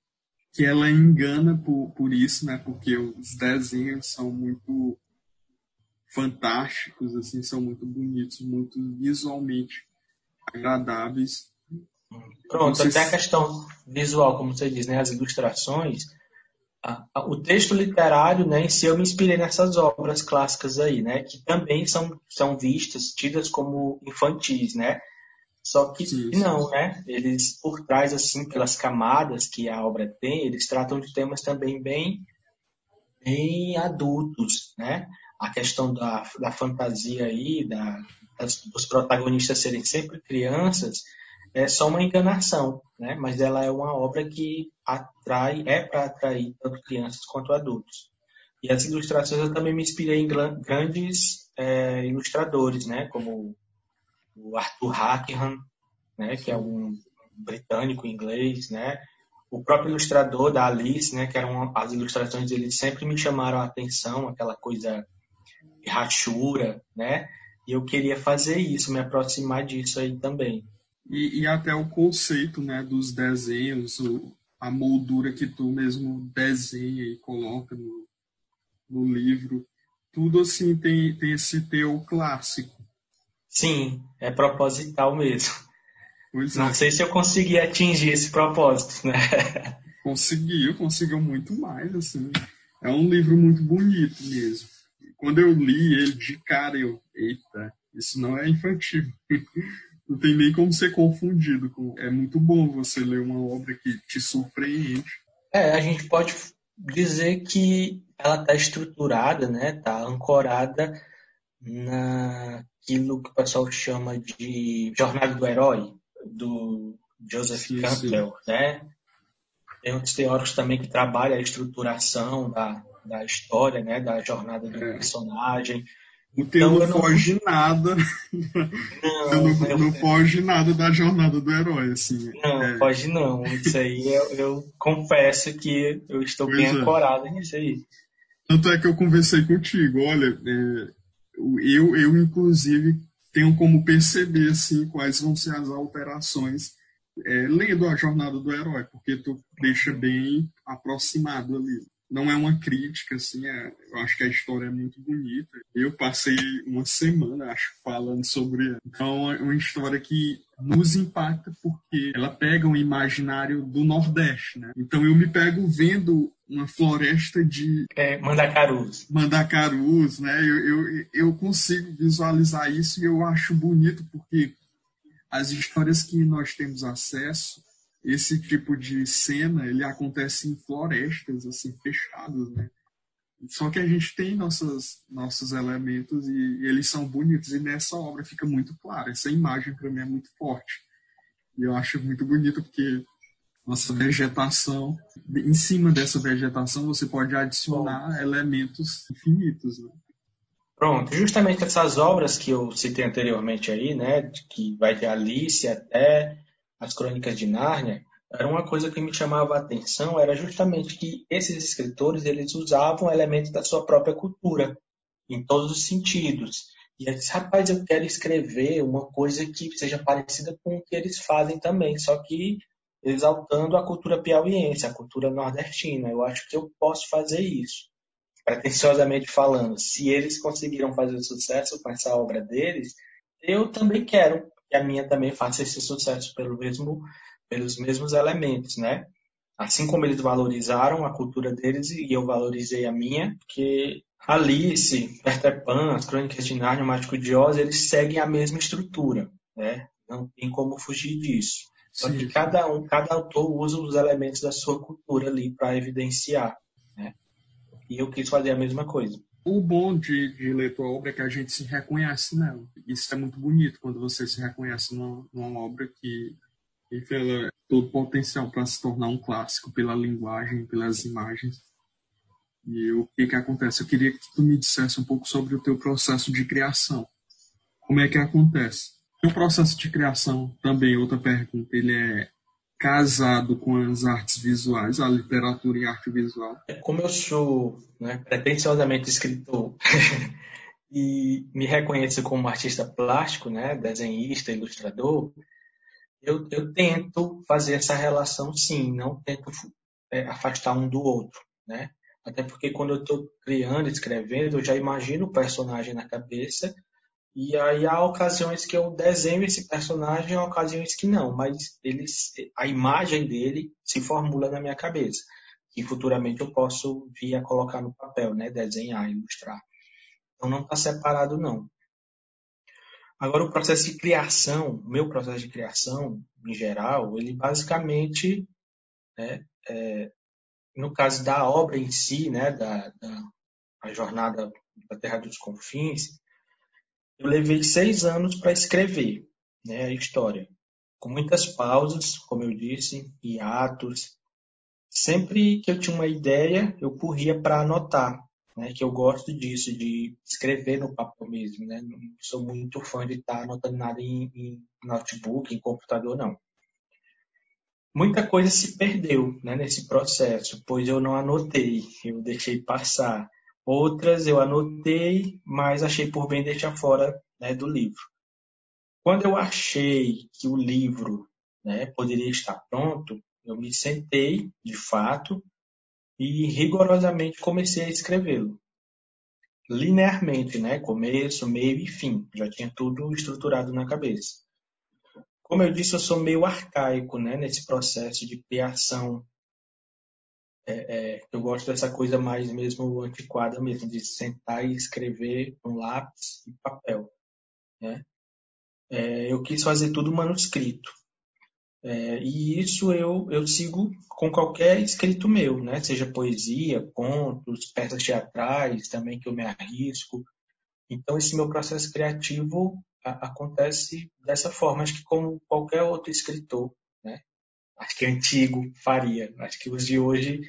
que ela engana por, por isso, né? Porque os desenhos são muito fantásticos, assim, são muito bonitos, muito visualmente agradáveis. Pronto, até a questão visual, como você diz, né, as ilustrações, a, a, o texto literário, né, em si eu me inspirei nessas obras clássicas aí, né, que também são, são vistas, tidas como infantis, né, só que sim, sim. não, né, eles por trás, assim, pelas camadas que a obra tem, eles tratam de temas também bem, bem adultos, né, a questão da, da fantasia aí, da, das, dos protagonistas serem sempre crianças, é só uma enganação, né? Mas ela é uma obra que atrai, é para atrair tanto crianças quanto adultos. E as ilustrações eu também me inspirei em grandes é, ilustradores, né? Como o Arthur Hackham, né? Que é um britânico inglês, né? O próprio ilustrador da Alice, né? Que eram as ilustrações dele sempre me chamaram a atenção, aquela coisa rachura, né? E eu queria fazer isso, me aproximar disso aí também. E, e até o conceito né, dos desenhos, o, a moldura que tu mesmo desenha e coloca no, no livro, tudo assim tem, tem esse teu clássico. Sim, é proposital mesmo. Pois Não é. sei se eu consegui atingir esse propósito, né? Conseguiu, conseguiu muito mais, assim. É um livro muito bonito mesmo. Quando eu li ele de cara, eu, eita, isso não é infantil. não tem nem como ser confundido. Com... É muito bom você ler uma obra que te surpreende. É, a gente pode dizer que ela está estruturada, né? Está ancorada naquilo que o pessoal chama de jornada do herói, do Joseph sim, Campbell, sim. né? Tem outros teóricos também que trabalham a estruturação da, da história, né? Da jornada do é. personagem. O então, não foge nada. Não, não, eu... não, foge nada da jornada do herói, assim. Não, é. foge não. Isso aí eu, eu, confesso que eu estou pois bem é. ancorado nisso aí. Tanto é que eu conversei contigo, olha, é, eu, eu inclusive tenho como perceber assim quais vão ser as alterações é, lendo a jornada do herói, porque tu deixa bem aproximado ali não é uma crítica, assim, é, eu acho que a história é muito bonita. Eu passei uma semana, acho, falando sobre ela. Então, é uma história que nos impacta porque ela pega um imaginário do Nordeste, né? Então, eu me pego vendo uma floresta de... É, Mandacarus. Mandacarus, né? Eu, eu, eu consigo visualizar isso e eu acho bonito porque as histórias que nós temos acesso esse tipo de cena ele acontece em florestas assim fechadas, né? Só que a gente tem nossos nossos elementos e, e eles são bonitos e nessa obra fica muito claro. Essa imagem para mim é muito forte e eu acho muito bonito porque nossa vegetação, em cima dessa vegetação você pode adicionar Bom. elementos infinitos. Né? Pronto, justamente essas obras que eu citei anteriormente aí, né, que vai de Alice até as Crônicas de Nárnia, era uma coisa que me chamava a atenção, era justamente que esses escritores eles usavam elementos da sua própria cultura, em todos os sentidos. E eu disse, rapaz, eu quero escrever uma coisa que seja parecida com o que eles fazem também, só que exaltando a cultura piauiense, a cultura nordestina. Eu acho que eu posso fazer isso. Pretenciosamente falando, se eles conseguiram fazer sucesso com essa obra deles, eu também quero, que a minha também faça esse sucesso pelo mesmo, pelos mesmos elementos, né? Assim como eles valorizaram a cultura deles e eu valorizei a minha, porque Alice, Peter Pan, as Crônicas de Nárnia, o Mágico de Oz, eles seguem a mesma estrutura, né? Não tem como fugir disso. Só que cada um, cada autor usa os elementos da sua cultura ali para evidenciar, né? E eu quis fazer a mesma coisa o bom de, de ler tua obra é que a gente se reconhece nela. Isso é muito bonito quando você se reconhece numa, numa obra que tem todo potencial para se tornar um clássico pela linguagem, pelas imagens. E o que que acontece? Eu queria que tu me dissesse um pouco sobre o teu processo de criação. Como é que acontece? O processo de criação, também outra pergunta, ele é casado com as artes visuais, a literatura e a arte visual? Como eu sou né, pretensiosamente escritor e me reconheço como artista plástico, né, desenhista, ilustrador, eu, eu tento fazer essa relação sim, não tento é, afastar um do outro, né? Até porque quando eu estou criando, escrevendo, eu já imagino o personagem na cabeça E aí há ocasiões que eu desenho esse personagem, há ocasiões que não, mas eles, a imagem dele se formula na minha cabeça, que futuramente eu posso vir a colocar no papel, né, desenhar, ilustrar. Então não está separado não. Agora o processo de criação, meu processo de criação, em geral, ele basicamente, né, é, no caso da obra em si, né, da, da jornada da Terra dos Confins, eu levei seis anos para escrever né, a história, com muitas pausas, como eu disse, hiatos. Sempre que eu tinha uma ideia, eu corria para anotar, né, que eu gosto disso, de escrever no papel mesmo. Né? Não sou muito fã de estar anotando nada em, em notebook, em computador, não. Muita coisa se perdeu né, nesse processo, pois eu não anotei, eu deixei passar. Outras eu anotei, mas achei por bem deixar fora né, do livro. Quando eu achei que o livro né, poderia estar pronto, eu me sentei, de fato, e rigorosamente comecei a escrevê-lo. Linearmente, né? Começo, meio e fim. Já tinha tudo estruturado na cabeça. Como eu disse, eu sou meio arcaico né, nesse processo de criação é, é, eu gosto dessa coisa mais mesmo antiquada mesmo, de sentar e escrever com lápis e papel. Né? É, eu quis fazer tudo manuscrito. É, e isso eu, eu sigo com qualquer escrito meu, né? seja poesia, contos, peças teatrais também que eu me arrisco. Então, esse meu processo criativo a, acontece dessa forma, acho que como qualquer outro escritor. Acho que antigo faria. Acho que os de hoje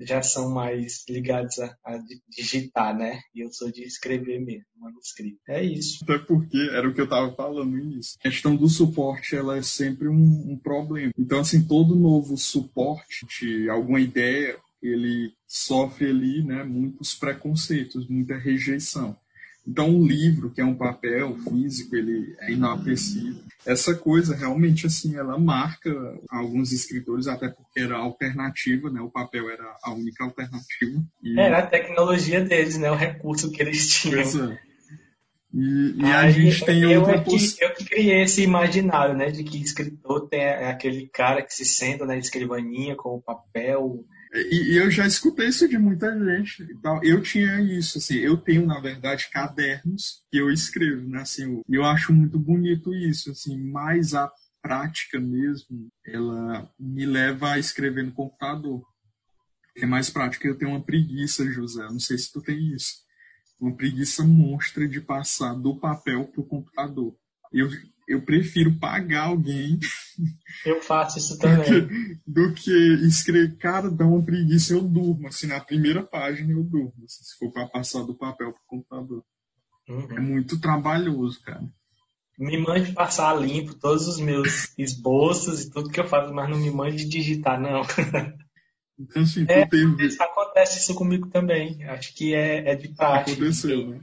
já são mais ligados a, a, digitar, né? E eu sou de escrever mesmo, manuscrito. É isso. Até porque era o que eu estava falando no início. A questão do suporte, ela é sempre um, um problema. Então, assim, todo novo suporte de alguma ideia, ele sofre ali, né, muitos preconceitos, muita rejeição. Então, o livro, que é um papel físico, ele é inaprecível. Essa coisa, realmente, assim, ela marca alguns escritores, até porque era alternativa, né? O papel era a única alternativa. E... Era a tecnologia deles, né? O recurso que eles tinham. É. E, e a gente tem eu outra é que, Eu que criei esse imaginário, né? De que escritor tem aquele cara que se senta na escrivaninha com o papel e, eu já escutei isso de muita gente. Então, eu tinha isso, assim, eu tenho, na verdade, cadernos que eu escrevo, né? Assim, eu, eu acho muito bonito isso, assim, mas a prática mesmo, ela me leva a escrever no computador. É mais prático, eu tenho uma preguiça, José, não sei se tu tem isso. Uma preguiça monstra de passar do papel para o computador. Eu, eu prefiro pagar alguém. Eu faço isso também. Do que, do que escrever, cara, dá uma preguiça, eu durmo. Assim, na primeira página eu durmo, assim, se for para passar do papel para o computador. Uhum. É muito trabalhoso, cara. Me mande passar limpo todos os meus esboços e tudo que eu faço, mas não me mande digitar, não. Então, assim, é, teve... Acontece isso comigo também. Acho que é, é de prática. Aconteceu, de né?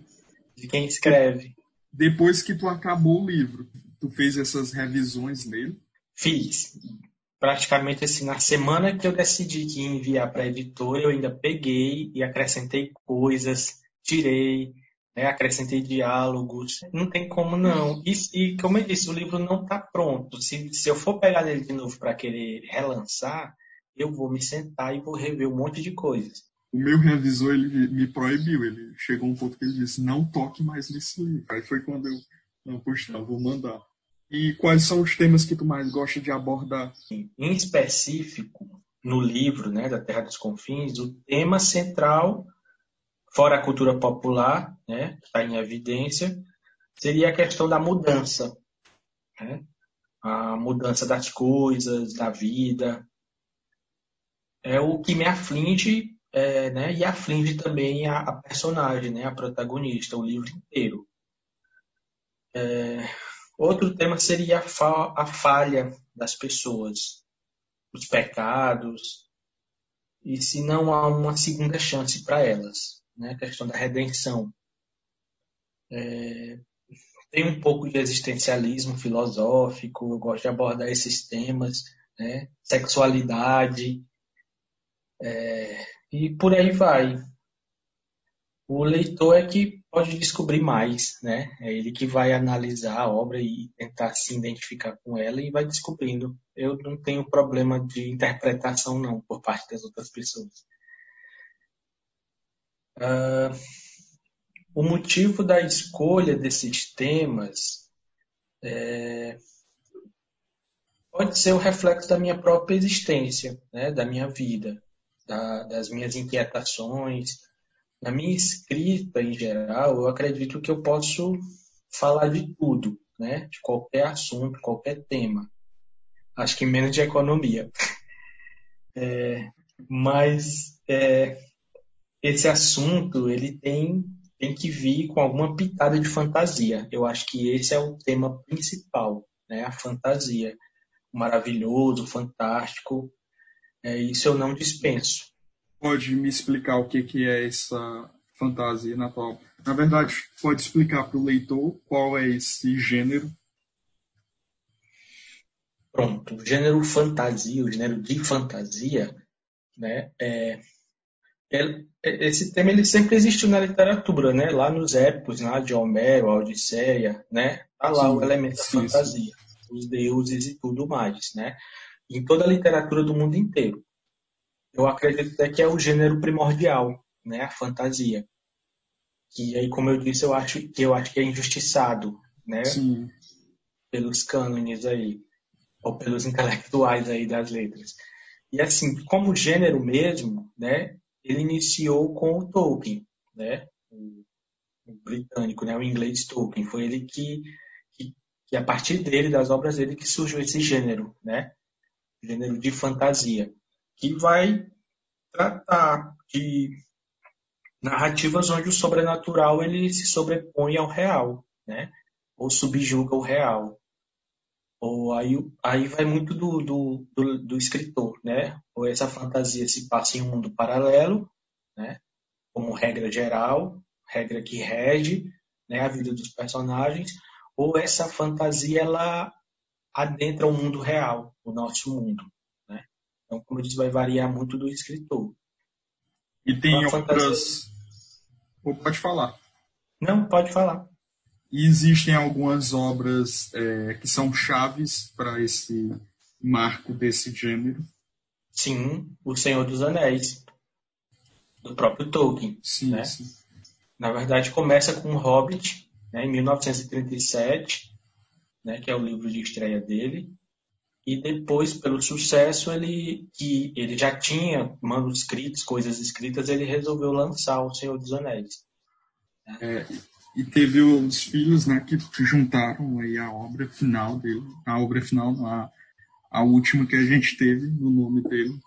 De quem escreve. Depois que tu acabou o livro, Tu fez essas revisões nele? Fiz. Praticamente assim, na semana que eu decidi que ia enviar para a editora, eu ainda peguei e acrescentei coisas, tirei, né, acrescentei diálogos. Não tem como não. E, e como eu disse, o livro não está pronto. Se, se eu for pegar ele de novo para querer relançar, eu vou me sentar e vou rever um monte de coisas. O meu revisor ele me proibiu. Ele chegou um ponto que ele disse: não toque mais nesse livro. Aí foi quando eu não, poxa, vou mandar. E quais são os temas que tu mais gosta de abordar? Em específico, no livro né, da Terra dos Confins, o tema central, fora a cultura popular, né, que está em evidência, seria a questão da mudança. Né? A mudança das coisas, da vida. É o que me aflige é, né, e aflige também a, a personagem, né, a protagonista, o livro inteiro. É, outro tema seria a, fa a falha das pessoas, os pecados, e se não há uma segunda chance para elas, né? a questão da redenção. É, tem um pouco de existencialismo filosófico, eu gosto de abordar esses temas, né? sexualidade, é, e por aí vai. O leitor é que pode descobrir mais, né? É ele que vai analisar a obra e tentar se identificar com ela e vai descobrindo. Eu não tenho problema de interpretação não por parte das outras pessoas. Uh, o motivo da escolha desses temas é, pode ser o reflexo da minha própria existência, né, da minha vida, da, das minhas inquietações. Na minha escrita, em geral, eu acredito que eu posso falar de tudo, né, de qualquer assunto, qualquer tema. Acho que menos de economia. É, mas é, esse assunto ele tem tem que vir com alguma pitada de fantasia. Eu acho que esse é o tema principal, né? A fantasia, o maravilhoso, o fantástico. É, isso eu não dispenso. Pode me explicar o que que é essa fantasia na tua Na verdade, pode explicar para o leitor qual é esse gênero? Pronto, o gênero fantasia, o gênero de fantasia, né, é, é, esse tema ele sempre existiu na literatura, né? Lá nos épicos, lá de Homero, Odisseia, né? Tá lá sim, o elemento sim, da fantasia, sim. os deuses e tudo mais, né? Em toda a literatura do mundo inteiro. Eu acredito até que é o gênero primordial, né? A fantasia. Que aí, como eu disse, eu acho que eu acho que é injustiçado, né? Sim. Pelos cânones aí, ou pelos intelectuais aí das letras. E assim, como gênero mesmo, né? ele iniciou com o Tolkien, né? O, o britânico, né? O inglês Tolkien. Foi ele que, que, que, a partir dele, das obras dele, que surgiu esse gênero, né? Gênero de fantasia, que vai tratar de narrativas onde o sobrenatural ele se sobrepõe ao real, né? Ou subjuga o real. Ou aí, aí vai muito do, do, do, do, escritor, né? Ou essa fantasia se passa em um mundo paralelo, né? Como regra geral, regra que rege né, a vida dos personagens, ou essa fantasia ela adentra o mundo real, o nosso mundo? Então, como eu disse, vai variar muito do escritor. E tem outras... Fantasia... Pode falar. Não, pode falar. E existem algumas obras é, que são chaves para esse marco desse gênero. Sim, O Senhor dos Anéis, do próprio Tolkien. Sim, né? sim. Na verdade, começa com O Hobbit, né, em 1937, né, que é o livro de estreia dele. E depois, pelo sucesso, ele que ele já tinha manuscritos, coisas escritas, ele resolveu lançar O Senhor dos Anéis. É, e teve os filhos, né, que juntaram aí a obra final dele, a obra final, a, a última que a gente teve no nome dele,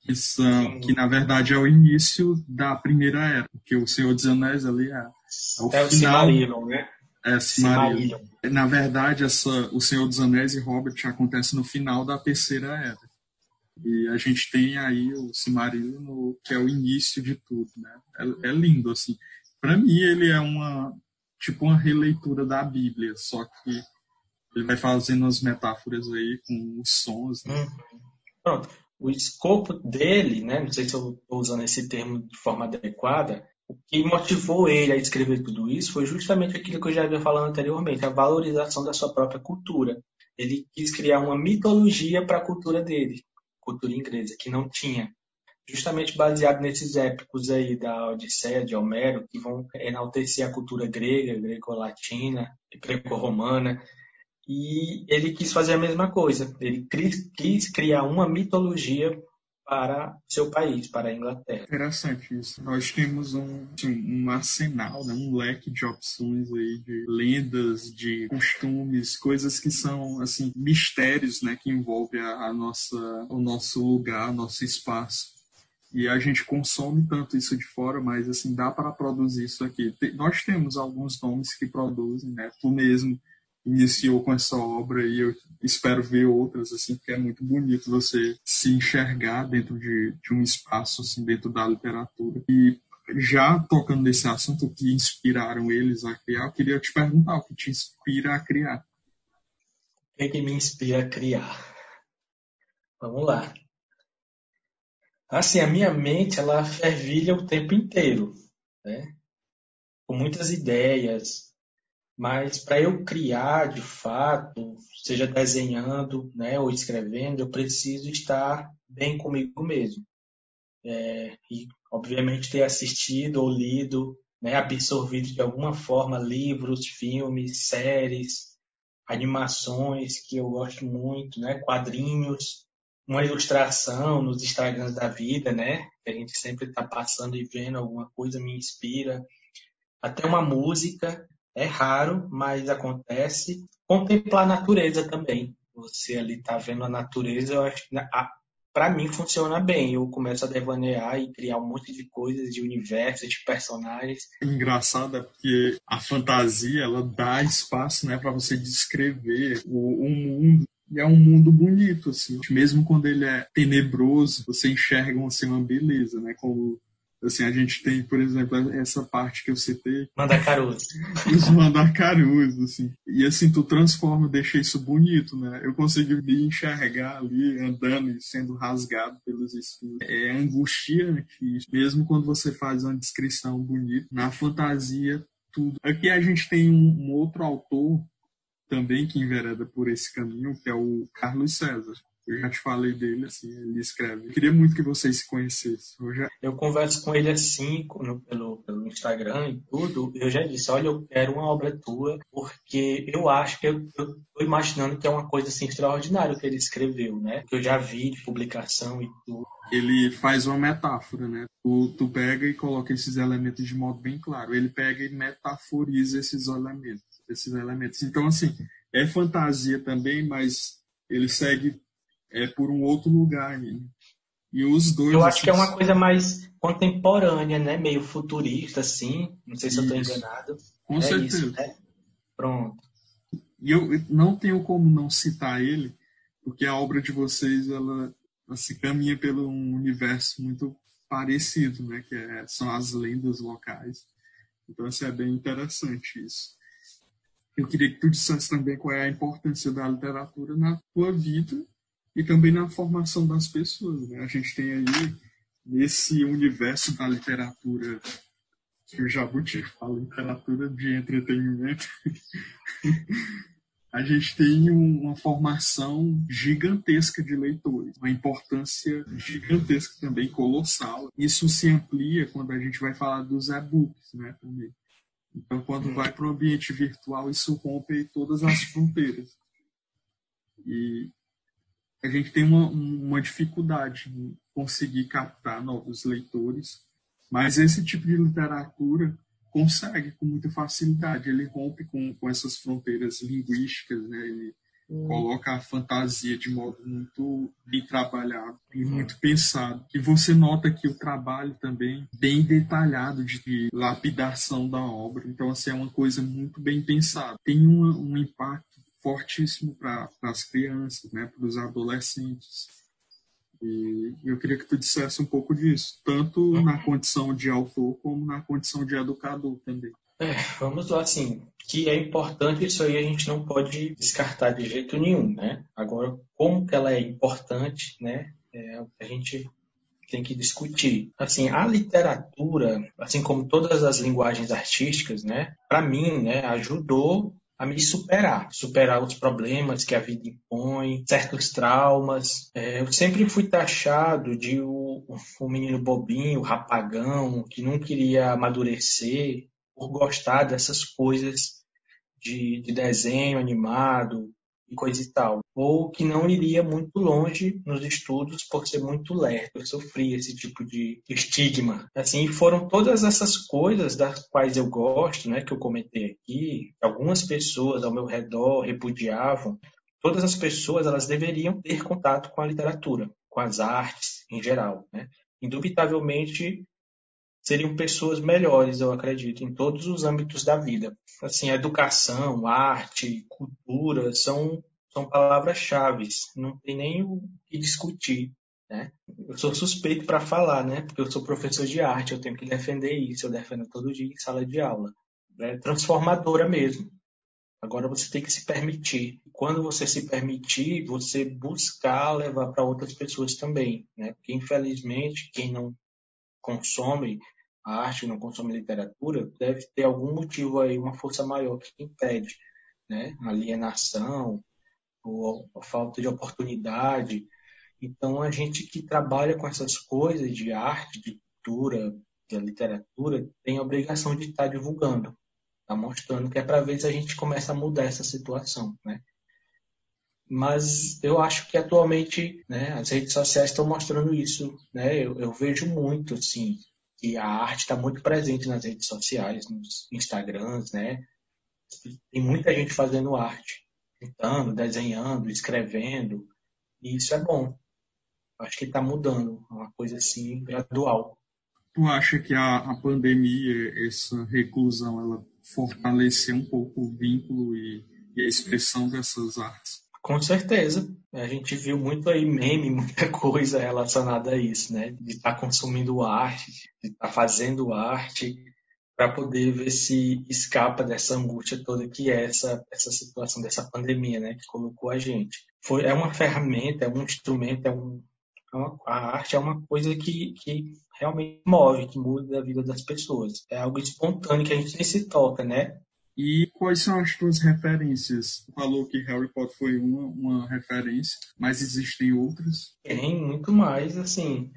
que, são, que na verdade é o início da primeira era, porque o Senhor dos Anéis ali é, é o é final. O né? É, Silmarillion. Na verdade, essa, o Senhor dos Anéis e Hobbit acontece no final da terceira era. E a gente tem aí o Silmarillion, que é o início de tudo, né? É, é lindo, assim para mim ele é uma tipo uma releitura da Bíblia, só que ele vai fazendo as metáforas aí com os sons. Né? Uhum. Pronto. O escopo dele, né, não sei se eu estou usando esse termo de forma adequada, o que motivou ele a escrever tudo isso foi justamente aquilo que eu já havia falado anteriormente, a valorização da sua própria cultura. Ele quis criar uma mitologia para a cultura dele, cultura inglesa, que não tinha justamente baseado nesses épicos aí da Odisseia de Homero, que vão enaltecer a cultura grega, greco-latina, greco-romana. E ele quis fazer a mesma coisa. Ele quis criar uma mitologia para seu país, para a Inglaterra. Interessante isso. Nós temos um, assim, um arsenal, né? um leque de opções aí, de lendas, de costumes, coisas que são assim mistérios, né, que envolvem a, a nossa, o nosso lugar, o nosso espaço e a gente consome tanto isso de fora, mas assim dá para produzir isso aqui. Nós temos alguns nomes que produzem, né? Tu mesmo iniciou com essa obra e eu espero ver outras assim, porque é muito bonito você se enxergar dentro de, de um espaço assim dentro da literatura. E já tocando nesse assunto o que inspiraram eles a criar, eu queria te perguntar o que te inspira a criar. O que, é que me inspira a criar? Vamos lá. Assim, a minha mente, ela fervilha o tempo inteiro, né? com muitas ideias, mas para eu criar de fato, seja desenhando né, ou escrevendo, eu preciso estar bem comigo mesmo. É, e, obviamente, ter assistido ou lido, né, absorvido de alguma forma livros, filmes, séries, animações que eu gosto muito, né, quadrinhos, uma ilustração nos Instagrams da vida, né? Que a gente sempre está passando e vendo alguma coisa me inspira. Até uma música é raro, mas acontece. Contemplar a natureza também. Você ali está vendo a natureza, eu acho que para mim funciona bem. Eu começo a devanear e criar um monte de coisas, de universos, de personagens. Engraçado é porque a fantasia ela dá espaço, né, para você descrever o, o mundo e é um mundo bonito, assim. Mesmo quando ele é tenebroso, você enxerga assim, uma beleza, né? Como assim, a gente tem, por exemplo, essa parte que eu citei. Mandacaruso. Os mandacarusos, assim. E assim, tu transforma, deixa isso bonito, né? Eu consigo me enxergar ali, andando e sendo rasgado pelos espinhos. É angustiante, mesmo quando você faz uma descrição bonita. Na fantasia, tudo. Aqui a gente tem um, um outro autor também que envereda por esse caminho, que é o Carlos César. Eu já te falei dele, assim, ele escreve. Eu queria muito que vocês se conhecessem. Eu, já... eu converso com ele assim, no, pelo, pelo Instagram e tudo. Eu já disse, olha, eu quero uma obra tua, porque eu acho que eu, eu tô imaginando que é uma coisa assim extraordinária que ele escreveu, né? Que eu já vi de publicação e tudo. Ele faz uma metáfora, né? Tu, tu pega e coloca esses elementos de modo bem claro. Ele pega e metaforiza esses elementos esses elementos. Então, assim, é fantasia também, mas ele segue é, por um outro lugar. Né? E os dois. Eu acho que é uma coisa mais contemporânea, né? Meio futurista, assim. Não sei se isso. eu estou enganado. Com é certeza. Isso, né? Pronto. E eu não tenho como não citar ele, porque a obra de vocês ela, ela se caminha pelo um universo muito parecido, né? Que é, são as lendas locais. Então, assim, é bem interessante isso. Eu queria que tu dissesse também qual é a importância da literatura na tua vida e também na formação das pessoas. Né? A gente tem aí, nesse universo da literatura, que o Jabuti fala, literatura de entretenimento, a gente tem uma formação gigantesca de leitores, uma importância gigantesca também, colossal. Isso se amplia quando a gente vai falar dos e-books, né, também. Então, quando vai para o ambiente virtual, isso rompe todas as fronteiras. E a gente tem uma, uma dificuldade em conseguir captar novos leitores, mas esse tipo de literatura consegue com muita facilidade. Ele rompe com, com essas fronteiras linguísticas, né? Ele, Hum. coloca a fantasia de modo muito bem trabalhado e hum. muito pensado. E você nota que o trabalho também bem detalhado de lapidação da obra. Então, assim, é uma coisa muito bem pensada. Tem uma, um impacto fortíssimo para as crianças, né, para os adolescentes. E eu queria que tu dissesse um pouco disso, tanto hum. na condição de autor como na condição de educador também. É, vamos lá, assim, que é importante, isso aí a gente não pode descartar de jeito nenhum, né? Agora, como que ela é importante, né? É a gente tem que discutir. Assim, a literatura, assim como todas as linguagens artísticas, né? Para mim, né, ajudou a me superar, superar os problemas que a vida impõe, certos traumas. É, eu sempre fui taxado de o menino bobinho, rapagão, que não queria amadurecer, por gostar dessas coisas de, de desenho animado e coisa e tal. Ou que não iria muito longe nos estudos por ser muito lerdo. Eu esse tipo de estigma. Assim, foram todas essas coisas das quais eu gosto, né, que eu comentei aqui, algumas pessoas ao meu redor repudiavam. Todas as pessoas, elas deveriam ter contato com a literatura, com as artes em geral, né? Indubitavelmente, seriam pessoas melhores, eu acredito, em todos os âmbitos da vida. Assim, educação, arte, cultura são, são palavras-chave, não tem nem o que discutir. Né? Eu sou suspeito para falar, né? porque eu sou professor de arte, eu tenho que defender isso, eu defendo todo dia em sala de aula. É transformadora mesmo. Agora você tem que se permitir. Quando você se permitir, você buscar levar para outras pessoas também, né? Porque infelizmente quem não consome arte, não consome literatura, deve ter algum motivo aí, uma força maior que impede, né? Alienação, ou a falta de oportunidade. Então, a gente que trabalha com essas coisas de arte, de cultura, de literatura, tem a obrigação de estar divulgando, tá mostrando que é para ver se a gente começa a mudar essa situação, né? Mas eu acho que atualmente, né, as redes sociais estão mostrando isso, né? Eu, eu vejo muito, assim, que a arte está muito presente nas redes sociais, nos Instagrams, né? Tem muita gente fazendo arte, pintando, desenhando, escrevendo, e isso é bom. Acho que está mudando, uma coisa assim gradual. Tu acha que a, a pandemia, essa reclusão, ela fortaleceu um pouco o vínculo e, e a expressão dessas artes? Com certeza. A gente viu muito aí meme, muita coisa relacionada a isso, né? De estar tá consumindo arte, de estar tá fazendo arte, para poder ver se escapa dessa angústia toda que é essa, essa situação dessa pandemia, né? Que colocou a gente. Foi, é uma ferramenta, é um instrumento, é um, é uma, a arte é uma coisa que, que realmente move, que muda a vida das pessoas. É algo espontâneo que a gente nem se toca, né? E quais são as tuas referências? Tu falou que Harry Potter foi uma, uma referência, mas existem outras? Tem muito mais, assim.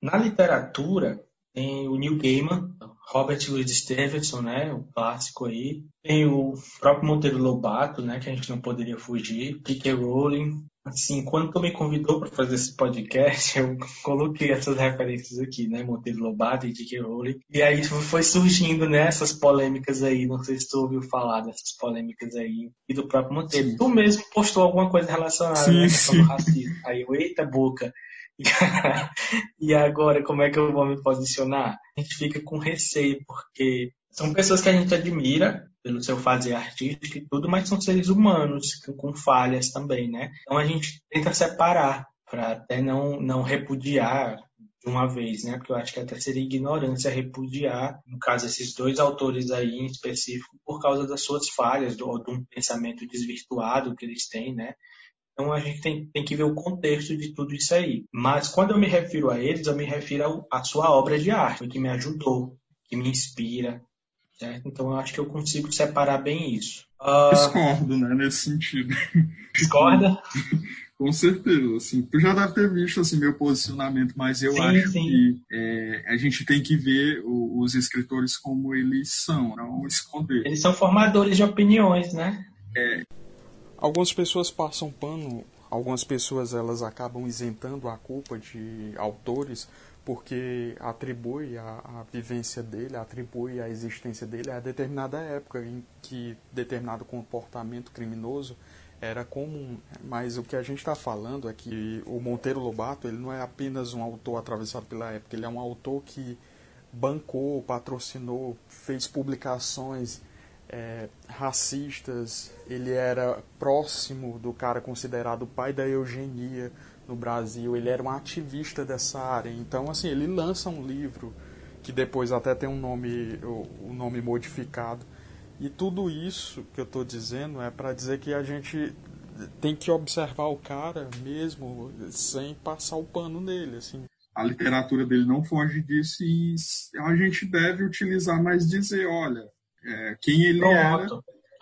Na literatura, tem o Neil Gaiman, Robert Louis Stevenson, né, o clássico aí. Tem o próprio Monteiro Lobato, né, que a gente não poderia fugir. J.K. Rowling, Assim, quando tu me convidou para fazer esse podcast, eu coloquei essas referências aqui, né? Monteiro Lobato e J.K. Rowling. E aí foi surgindo, né, essas polêmicas aí. Não sei se tu ouviu falar dessas polêmicas aí. E do próprio Monteiro. Sim. Tu mesmo postou alguma coisa relacionada sim, né, sim. racismo. Aí eu, eita boca. e agora, como é que eu vou me posicionar? A gente fica com receio, porque são pessoas que a gente admira pelo seu fazer artístico e tudo, mas são seres humanos com falhas também, né? Então a gente tenta separar para até não, não repudiar de uma vez, né? Porque eu acho que até seria ignorância repudiar, no caso, esses dois autores aí em específico, por causa das suas falhas, ou de um pensamento desvirtuado que eles têm, né? Então a gente tem, tem que ver o contexto de tudo isso aí. Mas quando eu me refiro a eles, eu me refiro à sua obra de arte, que me ajudou, que me inspira, Certo? Então eu acho que eu consigo separar bem isso. Uh... Discordo, né, nesse sentido. Discorda? Com certeza, assim, tu já deve ter visto assim meu posicionamento, mas eu sim, acho sim. que é, a gente tem que ver o, os escritores como eles são, não esconder. Eles são formadores de opiniões, né? É. Algumas pessoas passam pano, algumas pessoas elas acabam isentando a culpa de autores porque atribui a, a, vivência dele, atribui a existência dele a determinada época em que determinado comportamento criminoso era comum. Mas o que a gente está falando é que o Monteiro Lobato ele não é apenas um autor atravessado pela época, ele é um autor que bancou, patrocinou, fez publicações é, racistas, ele era próximo do cara considerado o pai da eugenia no Brasil, ele era um ativista dessa área. Então, assim, ele lança um livro que depois até tem um nome, o um nome modificado. E tudo isso que eu estou dizendo é para dizer que a gente tem que observar o cara mesmo sem passar o pano nele, assim. A literatura dele não foge disso e a gente deve utilizar mais dizer, olha, é, quem ele Pronto. era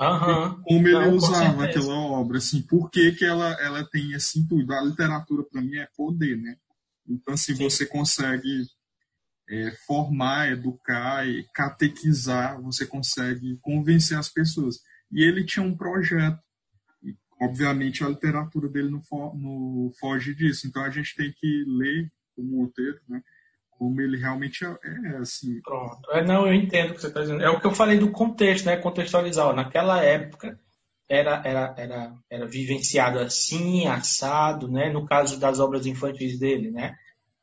Uhum. Como ele Não, usava aquela obra, assim, por que, que ela, ela tem esse intuito? A literatura, para mim, é poder, né? Então, assim, Sim. você consegue é, formar, educar e catequizar, você consegue convencer as pessoas. E ele tinha um projeto. E, obviamente, a literatura dele não, fo não foge disso. Então, a gente tem que ler o Monteiro, né? Como ele realmente é, é assim. Pronto. É, não, eu entendo o que você está dizendo. É o que eu falei do contexto, né? Contextualizar. Ó, naquela época era, era, era, era vivenciado assim, assado, né? No caso das obras infantis dele, né?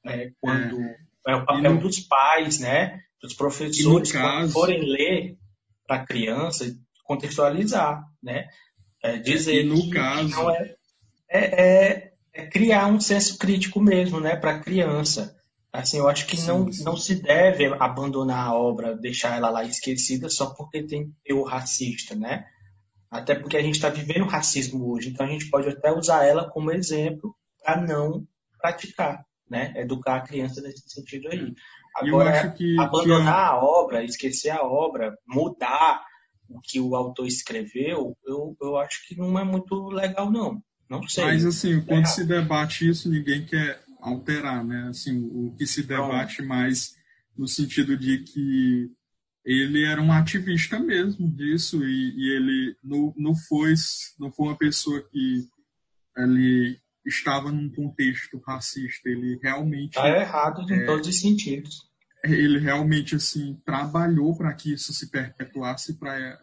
É, quando é, é o papel no... dos pais, né? Dos professores, quando caso... forem ler para a criança, contextualizar, né? É, dizer no que, caso... que não é, é, é, é criar um senso crítico mesmo, né? Para a criança Assim, eu acho que sim, não, sim. não se deve abandonar a obra, deixar ela lá esquecida só porque tem o racista, né? Até porque a gente está vivendo racismo hoje, então a gente pode até usar ela como exemplo para não praticar, né? Educar a criança nesse sentido aí. Agora, que, abandonar que... a obra, esquecer a obra, mudar o que o autor escreveu, eu, eu acho que não é muito legal, não. Não sei. Mas, assim, quando é. se debate isso, ninguém quer alterar, né? Assim, o que se debate mais no sentido de que ele era um ativista mesmo disso e, e ele não, não foi não foi uma pessoa que ele estava num contexto racista. Ele realmente está errado em é, todos os sentidos. ele realmente assim trabalhou para que isso se perpetuasse para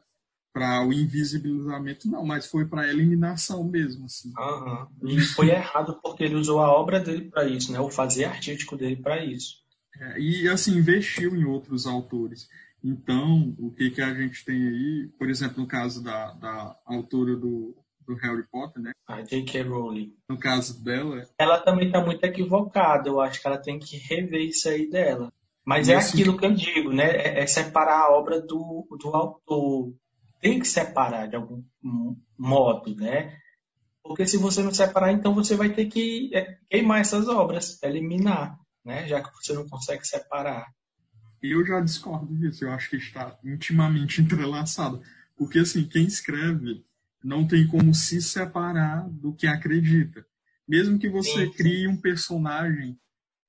para o invisibilizamento não mas foi para a eliminação mesmo assim uhum. e foi errado porque ele usou a obra dele para isso né o fazer artístico dele para isso é, e assim investiu em outros autores então, o que, que a gente tem aí, por exemplo, no caso da, da autora do, do Harry Potter, né? A J.K. Rowling. No caso dela. Ela também está muito equivocada. Eu acho que ela tem que rever isso aí dela. Mas é aquilo que eu digo, né? É, é, separar a obra do, do autor. Tem que separar de algum modo, né? Porque se você não separar, então você vai ter que é, queimar essas obras, eliminar, né? Já que você não consegue separar. Eu já discordo disso, eu acho que está intimamente entrelaçado. Porque, assim, quem escreve não tem como se separar do que acredita. Mesmo que você sim, crie um personagem,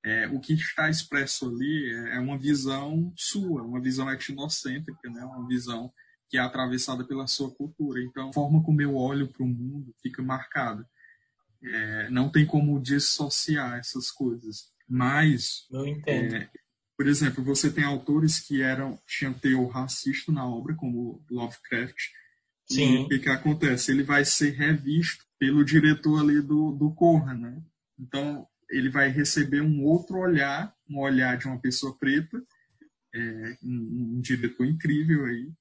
é, o que está expresso ali é, é uma visão sua, uma visão etnocêntrica, né? uma visão que é atravessada pela sua cultura. Então, a forma como eu olho para o mundo fica marcada. É, não tem como dissociar essas coisas. Mas, eu entendo. É, por exemplo, você tem autores que eram tinham teor racista na obra, como Lovecraft. Sim. E o que, que acontece? Ele vai ser revisto pelo diretor ali do, do Corra, né? Então, ele vai receber um outro olhar, um olhar de uma pessoa preta, é, um, um diretor incrível aí,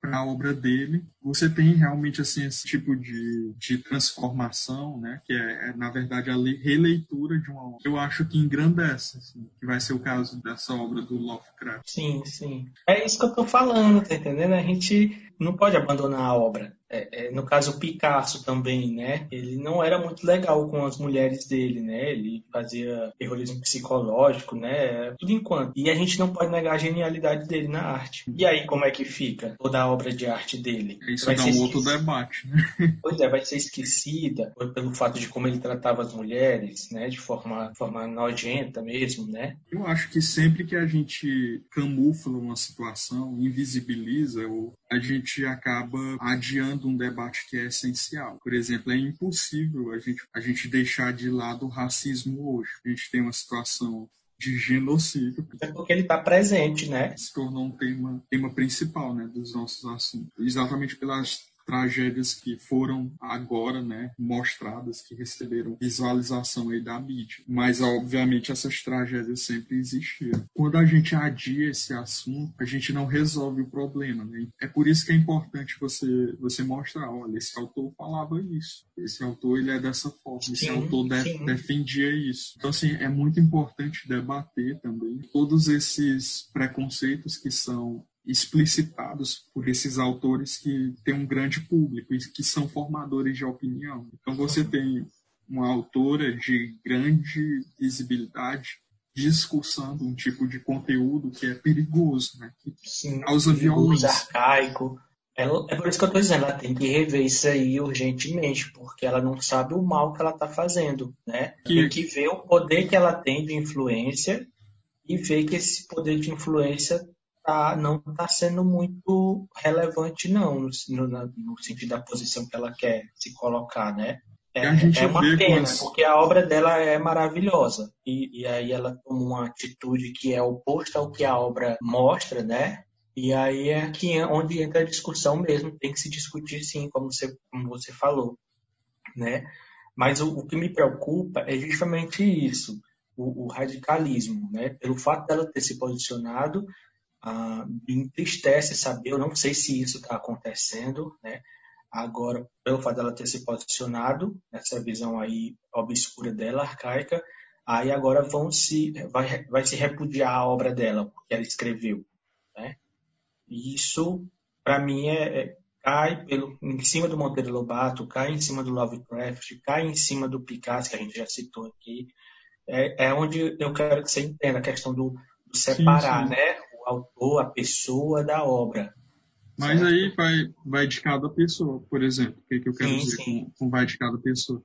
para a obra dele. Você tem realmente assim esse tipo de, de transformação, né? Que é, é na verdade a releitura de uma obra. Eu acho que engrandece, assim, que vai ser o caso dessa obra do Lovecraft. Sim, sim. É isso que eu tô falando, tá entendendo? A gente não pode abandonar a obra. É, é, no caso, o Picasso também, né? Ele não era muito legal com as mulheres dele, né? Ele fazia terrorismo psicológico, né? Tudo enquanto. E a gente não pode negar a genialidade dele na arte. E aí, como é que fica toda a obra de arte dele? Isso vai dá um outro debate, né? Pois é, vai ser esquecida pelo fato de como ele tratava as mulheres, né? De forma, forma nojenta mesmo, né? Eu acho que sempre que a gente camufla uma situação, invisibiliza, ou a gente acaba adiando um debate que é essencial. Por exemplo, é impossível a gente, a gente deixar de lado o racismo hoje. A gente tem uma situação de genocídio. É porque ele está presente, né? Se tornou um tema, tema principal né, dos nossos assuntos. Exatamente pelas tragédias que foram agora, né, mostradas, que receberam visualização aí da mídia. Mas, obviamente, essas tragédias sempre existiram. Quando a gente adia esse assunto, a gente não resolve o problema, né? É por isso que é importante você, você mostrar, olha, esse autor falava isso, esse autor ele é dessa forma, esse sim, autor de, defendia isso. Então, assim, é muito importante debater também todos esses preconceitos que são explicitados por esses autores que têm um grande público e que são formadores de opinião. Então você tem uma autora de grande visibilidade discursando um tipo de conteúdo que é perigoso, né? que Sim, causa violência. arcaico. É, é por isso que eu estou dizendo, ela tem que rever isso aí urgentemente, porque ela não sabe o mal que ela está fazendo. Né? Que... Tem que ver o poder que ela tem de influência e ver que esse poder de influência tá, não está sendo muito relevante, não, no, no, no, sentido da posição que ela quer se colocar, né? É, é uma pena, as... porque a obra dela é maravilhosa. E, e aí ela toma uma atitude que é oposta ao que a obra mostra, né? E aí é aqui é onde entra a discussão mesmo, tem que se discutir sim, como você, como você falou, né? Mas o, o que me preocupa é justamente isso, o, o, radicalismo, né? Pelo fato dela ter se posicionado ah, me entristece saber, eu não sei se isso está acontecendo, né? Agora, pelo fato dela ter se posicionado nessa visão aí obscura dela, arcaica, aí agora vão se vai, vai se repudiar a obra dela porque ela escreveu, né? E isso para mim é, é, cai pelo em cima do Monteiro Lobato, cai em cima do Lovecraft, cai em cima do Picasso que a gente já citou aqui, é, é onde eu quero que você entenda a questão do, do separar, sim, sim. né? Autor, a pessoa da obra. Mas certo? aí vai, vai de cada pessoa, por exemplo. O que, que eu quero sim, dizer com, com, vai de cada pessoa?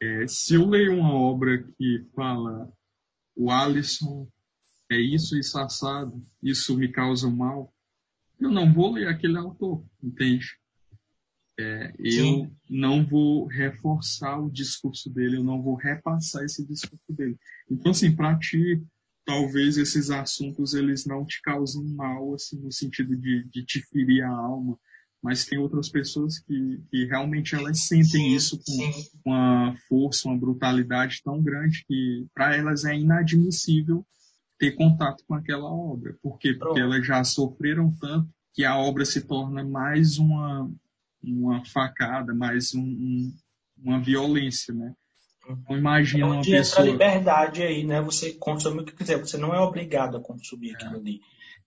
É, se eu leio uma obra que fala o Alisson é isso, isso assado, isso me causa mal, eu não vou ler aquele autor, entende? É, eu não vou reforçar o discurso dele, eu não vou repassar esse discurso dele. Então, assim, para ti, talvez esses assuntos eles não te causem mal, assim, no sentido de, de te ferir a alma, mas tem outras pessoas que, que realmente elas sentem isso com uma força, uma brutalidade tão grande que para elas é inadmissível ter contato com aquela obra. Por quê? Porque elas já sofreram tanto que a obra se torna mais uma, uma facada, mais um, um, uma violência, né? Então imagina é uma pessoa... liberdade aí, né? Você consome o que quiser, você não é obrigado a consumir aquilo é. ali.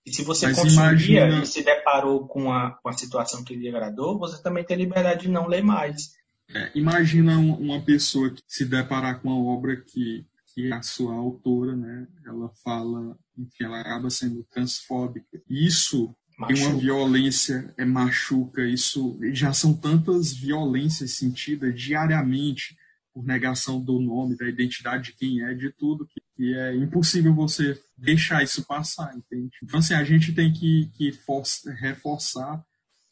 E se você Mas consumia imagina... e se deparou com a, com a situação que lhe agradou, você também tem liberdade de não ler mais. É, imagina uma pessoa que se deparar com uma obra que, que a sua autora, né, ela fala, enfim, ela acaba sendo transfóbica. Isso machuca. é uma violência, é machuca, isso já são tantas violências sentidas diariamente por negação do nome, da identidade de quem é, de tudo, que, que é impossível você deixar isso passar, entende? Então, assim, a gente tem que, que reforçar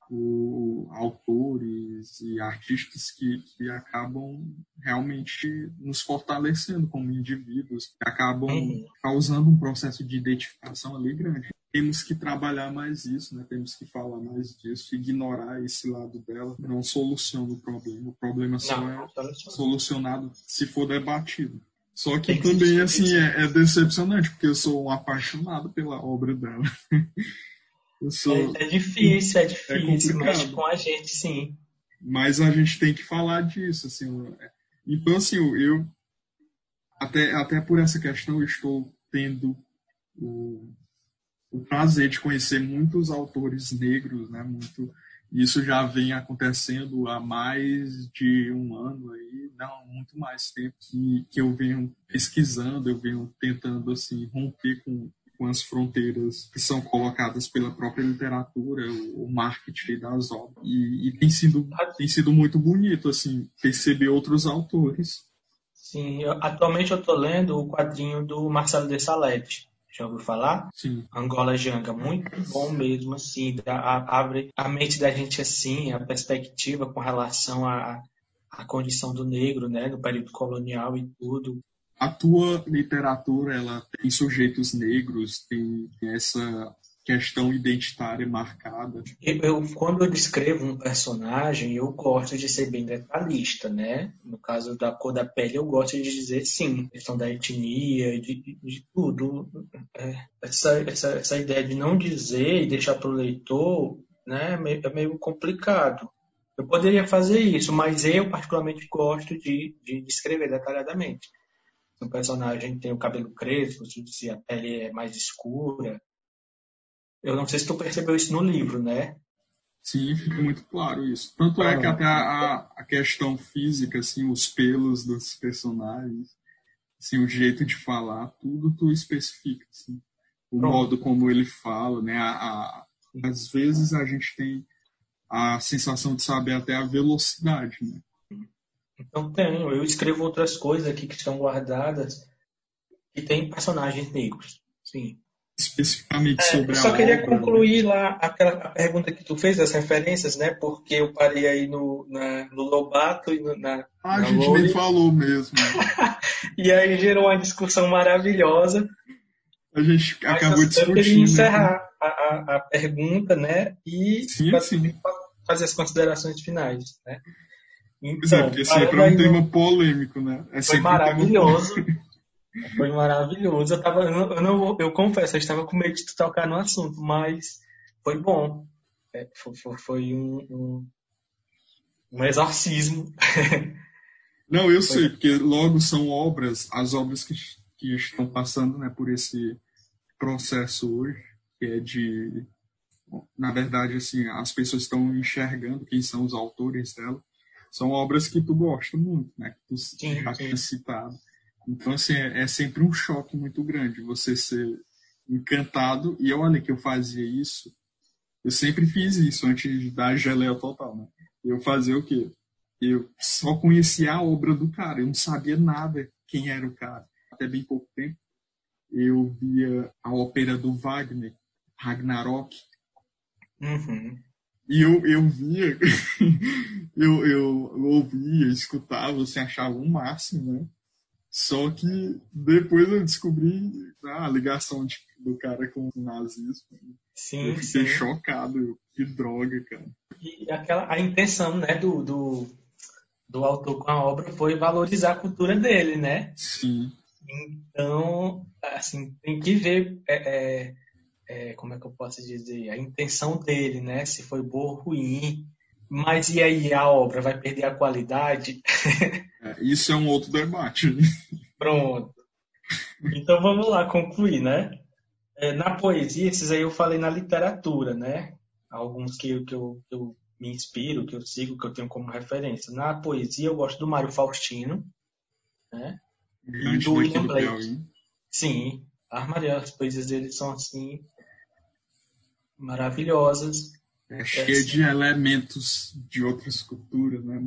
o, autores e artistas que, que acabam realmente nos fortalecendo como indivíduos, que acabam uhum. causando um processo de identificação ali grande. Temos que trabalhar mais isso, né? temos que falar mais disso, ignorar esse lado dela não soluciona o problema. O problema só não, é solucionado se for debatido. Só que Tem também, que assim, é, é, decepcionante, porque eu sou um apaixonado pela obra dela. Sou... É, é, difícil, é, é difícil, é mas com a gente sim. Mas a gente tem que falar disso, assim. Então, assim, eu até, até por essa questão eu estou tendo o, o prazer de conhecer muitos autores negros, né? Muito, isso já vem acontecendo há mais de um ano aí, não, muito mais tempo que, que eu venho pesquisando, eu venho tentando assim romper com com as fronteiras que são colocadas pela própria literatura, o, marketing das obras. E, e, tem, sido, tem sido muito bonito, assim, perceber outros autores. Sim, eu, atualmente eu estou lendo o quadrinho do Marcelo de Salete. Já ouviu falar? Sim. Angola Janga, muito bom mesmo, assim, abre a mente da gente assim, a perspectiva com relação à, à condição do negro, né, no período colonial e tudo a tua literatura ela tem sujeitos negros, tem, essa questão identitária marcada. Eu, quando eu descrevo um personagem, eu gosto de ser bem detalhista, né? No caso da cor da pele, eu gosto de dizer sim, questão da etnia, de, de tudo. É, essa, essa, essa ideia de não dizer e deixar para o leitor, né, é meio complicado. Eu poderia fazer isso, mas eu particularmente gosto de, de descrever detalhadamente o personagem tem o cabelo crespo, se a pele é mais escura. Eu não sei se tu percebeu isso no livro, né? Sim, fica muito claro isso. Tanto é que até a, a questão física, assim, os pelos dos personagens, assim, o jeito de falar, tudo tu especifica, assim, o Pronto. modo como ele fala, né? A, a, às vezes a gente tem a sensação de saber até a velocidade, né? Então tenho. Eu escrevo outras coisas aqui que estão guardadas que tem personagens negros. Sim. Especificamente é, sobre a. Só queria obra, né? concluir né? lá aquela pergunta que tu fez das referências, né? Porque eu parei aí no, na, no Lobato e no, na. Ah, a gente nem falou mesmo. e aí gerou uma discussão maravilhosa. A gente Mas acabou discutindo. Eu queria encerrar né? a, a, a, pergunta, né? E sim, sim. fazer as considerações finais, né? Então, pois é, porque sempre é um tema polêmico, né? É foi maravilhoso. Foi maravilhoso. Eu, tava, eu, não, eu confesso, eu estava com medo de tocar no assunto, mas foi bom. É, foi, foi, foi um, um, um, exorcismo. Não, eu foi. sei, porque logo são obras, as obras que, que estão passando né, por esse processo hoje, que é de. Na verdade, assim, as pessoas estão enxergando quem são os autores dela são obras que tu gosta muito, né? Que tu sim, já sim. tinha citado. Então, assim, é, é sempre um choque muito grande você ser encantado. E olha que eu fazia isso. Eu sempre fiz isso antes da geleia total, né? Eu fazia o quê? Eu só conhecia a obra do cara, eu não sabia nada quem era o cara. Até bem pouco tempo, eu via a ópera do Wagner, Ragnarok. Uhum. E eu, eu via, eu, eu ouvia, escutava, você achava o máximo, né? Só que depois eu descobri ah, a ligação de, do cara com o nazismo. Sim, eu fiquei sim. chocado. Que droga, cara. E aquela, a intenção né, do, do, do autor com a obra foi valorizar a cultura dele, né? Sim. Então, assim, tem que ver é, é, é, como é que eu posso dizer, a intenção dele, né? Se foi boa ou ruim. Mas e aí, a obra vai perder a qualidade? É, isso é um outro debate. Pronto. Então vamos lá concluir, né? É, na poesia, esses aí eu falei na literatura, né? Alguns que, que, eu, que eu me inspiro, que eu sigo, que eu tenho como referência. Na poesia, eu gosto do Mário Faustino, né? E do William Blake. Sim, as, as poesias dele são assim maravilhosas. É cheia é, de elementos de outras culturas, né?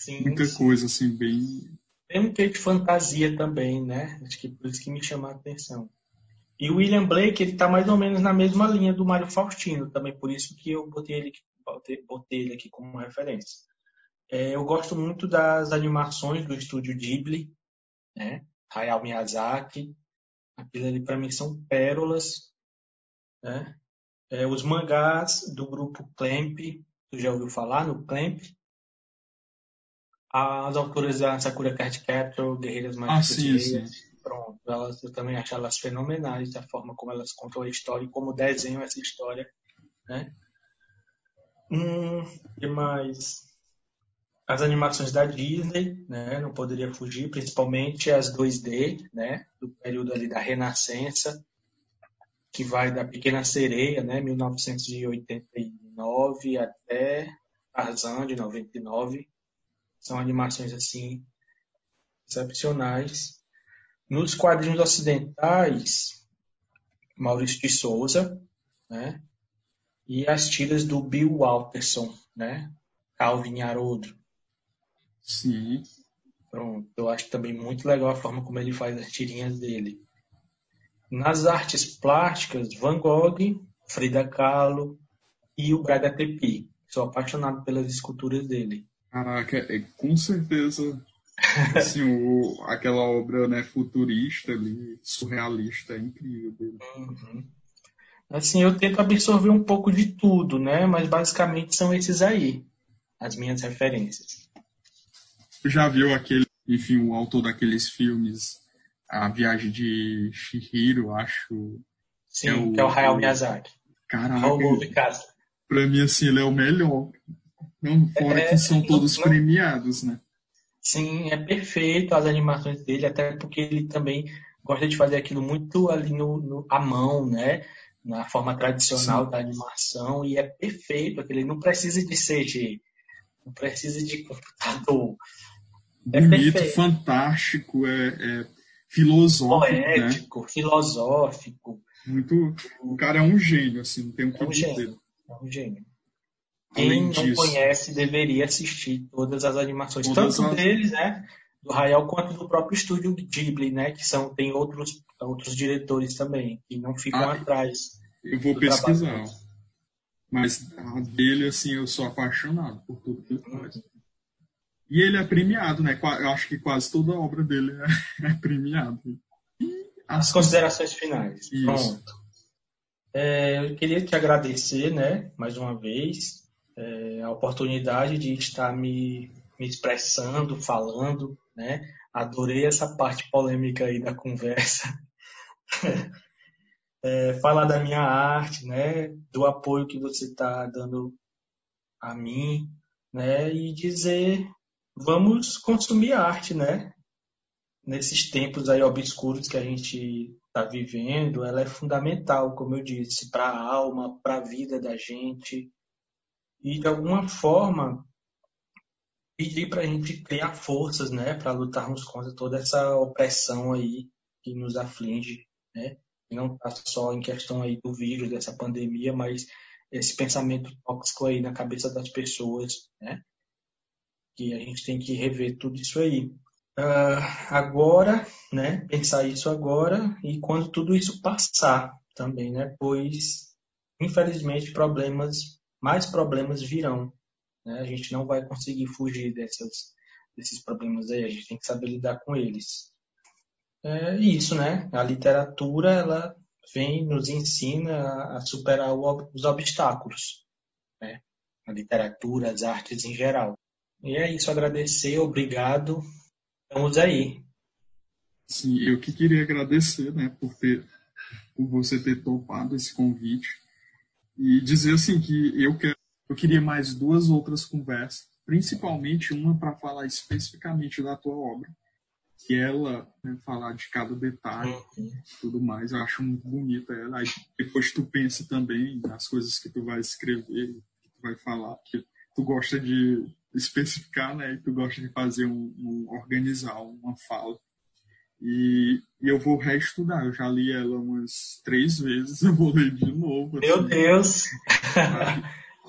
Sim, Muita sim. coisa assim bem. Tem um pouco de fantasia também, né? Acho que por isso que me chama a atenção. E o William Blake, ele tá mais ou menos na mesma linha do Mário Faustino, também por isso que eu botei ele, botei, botei ele aqui como referência. É, eu gosto muito das animações do estúdio Ghibli, né? Hayao Miyazaki. Aquilo ali para mim são pérolas, né? É, os mangás do grupo Clamp, tu já ouviu falar no Clamp? As autoras da Sakura Card Capture, Guerreiras Mágicas ah. Pronto, elas, eu também acho elas fenomenais, da forma como elas contam a história e como desenham essa história, né? Hum, e mais? As animações da Disney, né? Não poderia fugir, principalmente as 2D, né? Do período ali da Renascença, que vai da Pequena Sereia, né? 1989 até Tarzan, de 99. São animações, assim, excepcionais. Nos quadrinhos ocidentais, Maurício de Souza, né? E as tiras do Bill Walterson, né? Calvin Haroldo. Sim. Pronto, eu acho também muito legal a forma como ele faz as tirinhas dele. Nas artes plásticas, Van Gogh, Frida Kahlo e o Braga Tepi. Sou apaixonado pelas esculturas dele. Caraca, é, com certeza assim, o, aquela obra né, futurista ali, surrealista, é incrível dele. Uhum. Assim, eu tento absorver um pouco de tudo, né? Mas basicamente são esses aí, as minhas referências. Já viu aquele, enfim, o autor daqueles filmes, A Viagem de Shihiro, acho. Sim, que é o, que é o Hayao Miyazaki. Caraca. Pra mim, assim, ele é o melhor. Não, fora é, que são todos não, premiados, né? Sim, é perfeito as animações dele, até porque ele também gosta de fazer aquilo muito ali no, no à mão, né? Na forma tradicional Sim. da animação, e é perfeito, aquele não precisa de CG, não precisa de computador. É Bonito, perfeito. fantástico, é, é filosófico. Né? Poético, né? filosófico. Muito. O cara é um gênio, assim, não tem o que é um dizer. Gênio, é um gênio. Quem não disso. conhece deveria assistir todas as animações, todas tanto as... deles, né, do Hayao quanto do próprio estúdio Ghibli, né, que são tem outros outros diretores também que não ficam ah, atrás. Eu vou pesquisar. Trabalho. Mas a dele assim eu sou apaixonado por tudo que ele faz. E ele é premiado, né? Eu acho que quase toda a obra dele é, é premiada. As considerações finais. Isso. Pronto. É, eu queria te agradecer, né, mais uma vez, é, a oportunidade de estar me, me expressando, falando, né? Adorei essa parte polêmica aí da conversa. é, falar da minha arte, né? Do apoio que você está dando a mim, né? E dizer, vamos consumir arte, né? Nesses tempos aí obscuros que a gente está vivendo, ela é fundamental, como eu disse, para a alma, para a vida da gente, e de alguma forma pedir para a gente criar forças, né, para lutarmos contra toda essa opressão aí que nos aflige, né? E não está só em questão aí do vírus, dessa pandemia, mas esse pensamento tóxico aí na cabeça das pessoas, né? Que a gente tem que rever tudo isso aí. Uh, agora, né? Pensar isso agora e quando tudo isso passar também, né? Pois, infelizmente, problemas, mais problemas virão. Né? A gente não vai conseguir fugir dessas, desses problemas aí. A gente tem que saber lidar com eles. É isso, né? A literatura, ela vem nos ensina a superar os obstáculos, né? A literatura, as artes em geral. E é isso, agradecer, obrigado. Estamos aí. Sim, eu que queria agradecer, né, por ter por você ter topado esse convite e dizer assim que eu quero eu queria mais duas outras conversas, principalmente uma para falar especificamente da tua obra que ela né, falar de cada detalhe tudo mais. Eu acho muito bonita ela. Aí depois tu pensa também nas coisas que tu vai escrever, que tu vai falar, porque tu gosta de especificar, né? E tu gosta de fazer um, um organizar uma fala. E, e, eu vou reestudar. Eu já li ela umas três vezes, eu vou ler de novo. Assim. Meu Deus!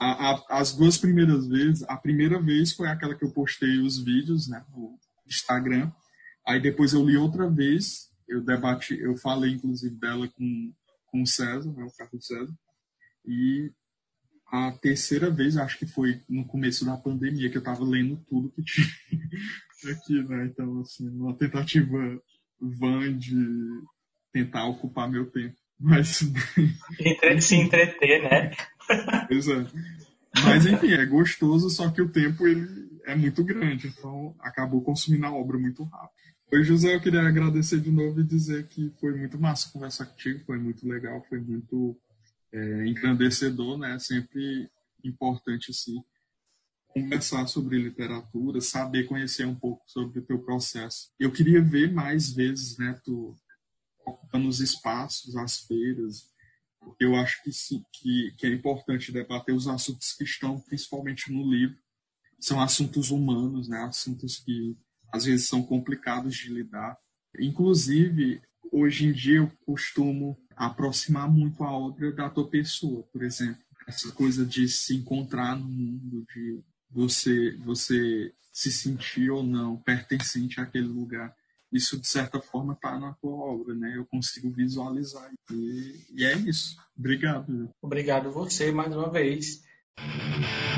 A, a, as duas primeiras vezes, a primeira vez foi aquela que eu postei os vídeos, né, no Instagram, Aí depois eu li outra vez, eu debati, eu falei inclusive dela com, com o César, né, o Carlos César, e a terceira vez, acho que foi no começo da pandemia, que eu estava lendo tudo que tinha aqui, né? Então, assim, uma tentativa vã de tentar ocupar meu tempo. Mas. Se entreter, né? Pois é. Mas, enfim, é gostoso, só que o tempo ele é muito grande, então acabou consumindo a obra muito rápido. Oi, José, eu queria agradecer de novo e dizer que foi muito massa conversar contigo, foi muito legal, foi muito é, engrandecedor, né? Sempre importante, assim, conversar sobre literatura, saber conhecer um pouco sobre o teu processo. Eu queria ver mais vezes, né, tu ocupando os espaços, as feiras, porque eu acho que, sim, que, que é importante debater os assuntos que estão principalmente no livro. São assuntos humanos, né, assuntos que às vezes são complicados de lidar. Inclusive, hoje em dia eu costumo aproximar muito a obra da tua pessoa, por exemplo. Essa coisa de se encontrar no mundo, de você, você se sentir ou não pertencente àquele lugar. Isso, de certa forma, está na tua obra, né? Eu consigo visualizar. E, e é isso. Obrigado. Obrigado você mais uma vez. Thank you.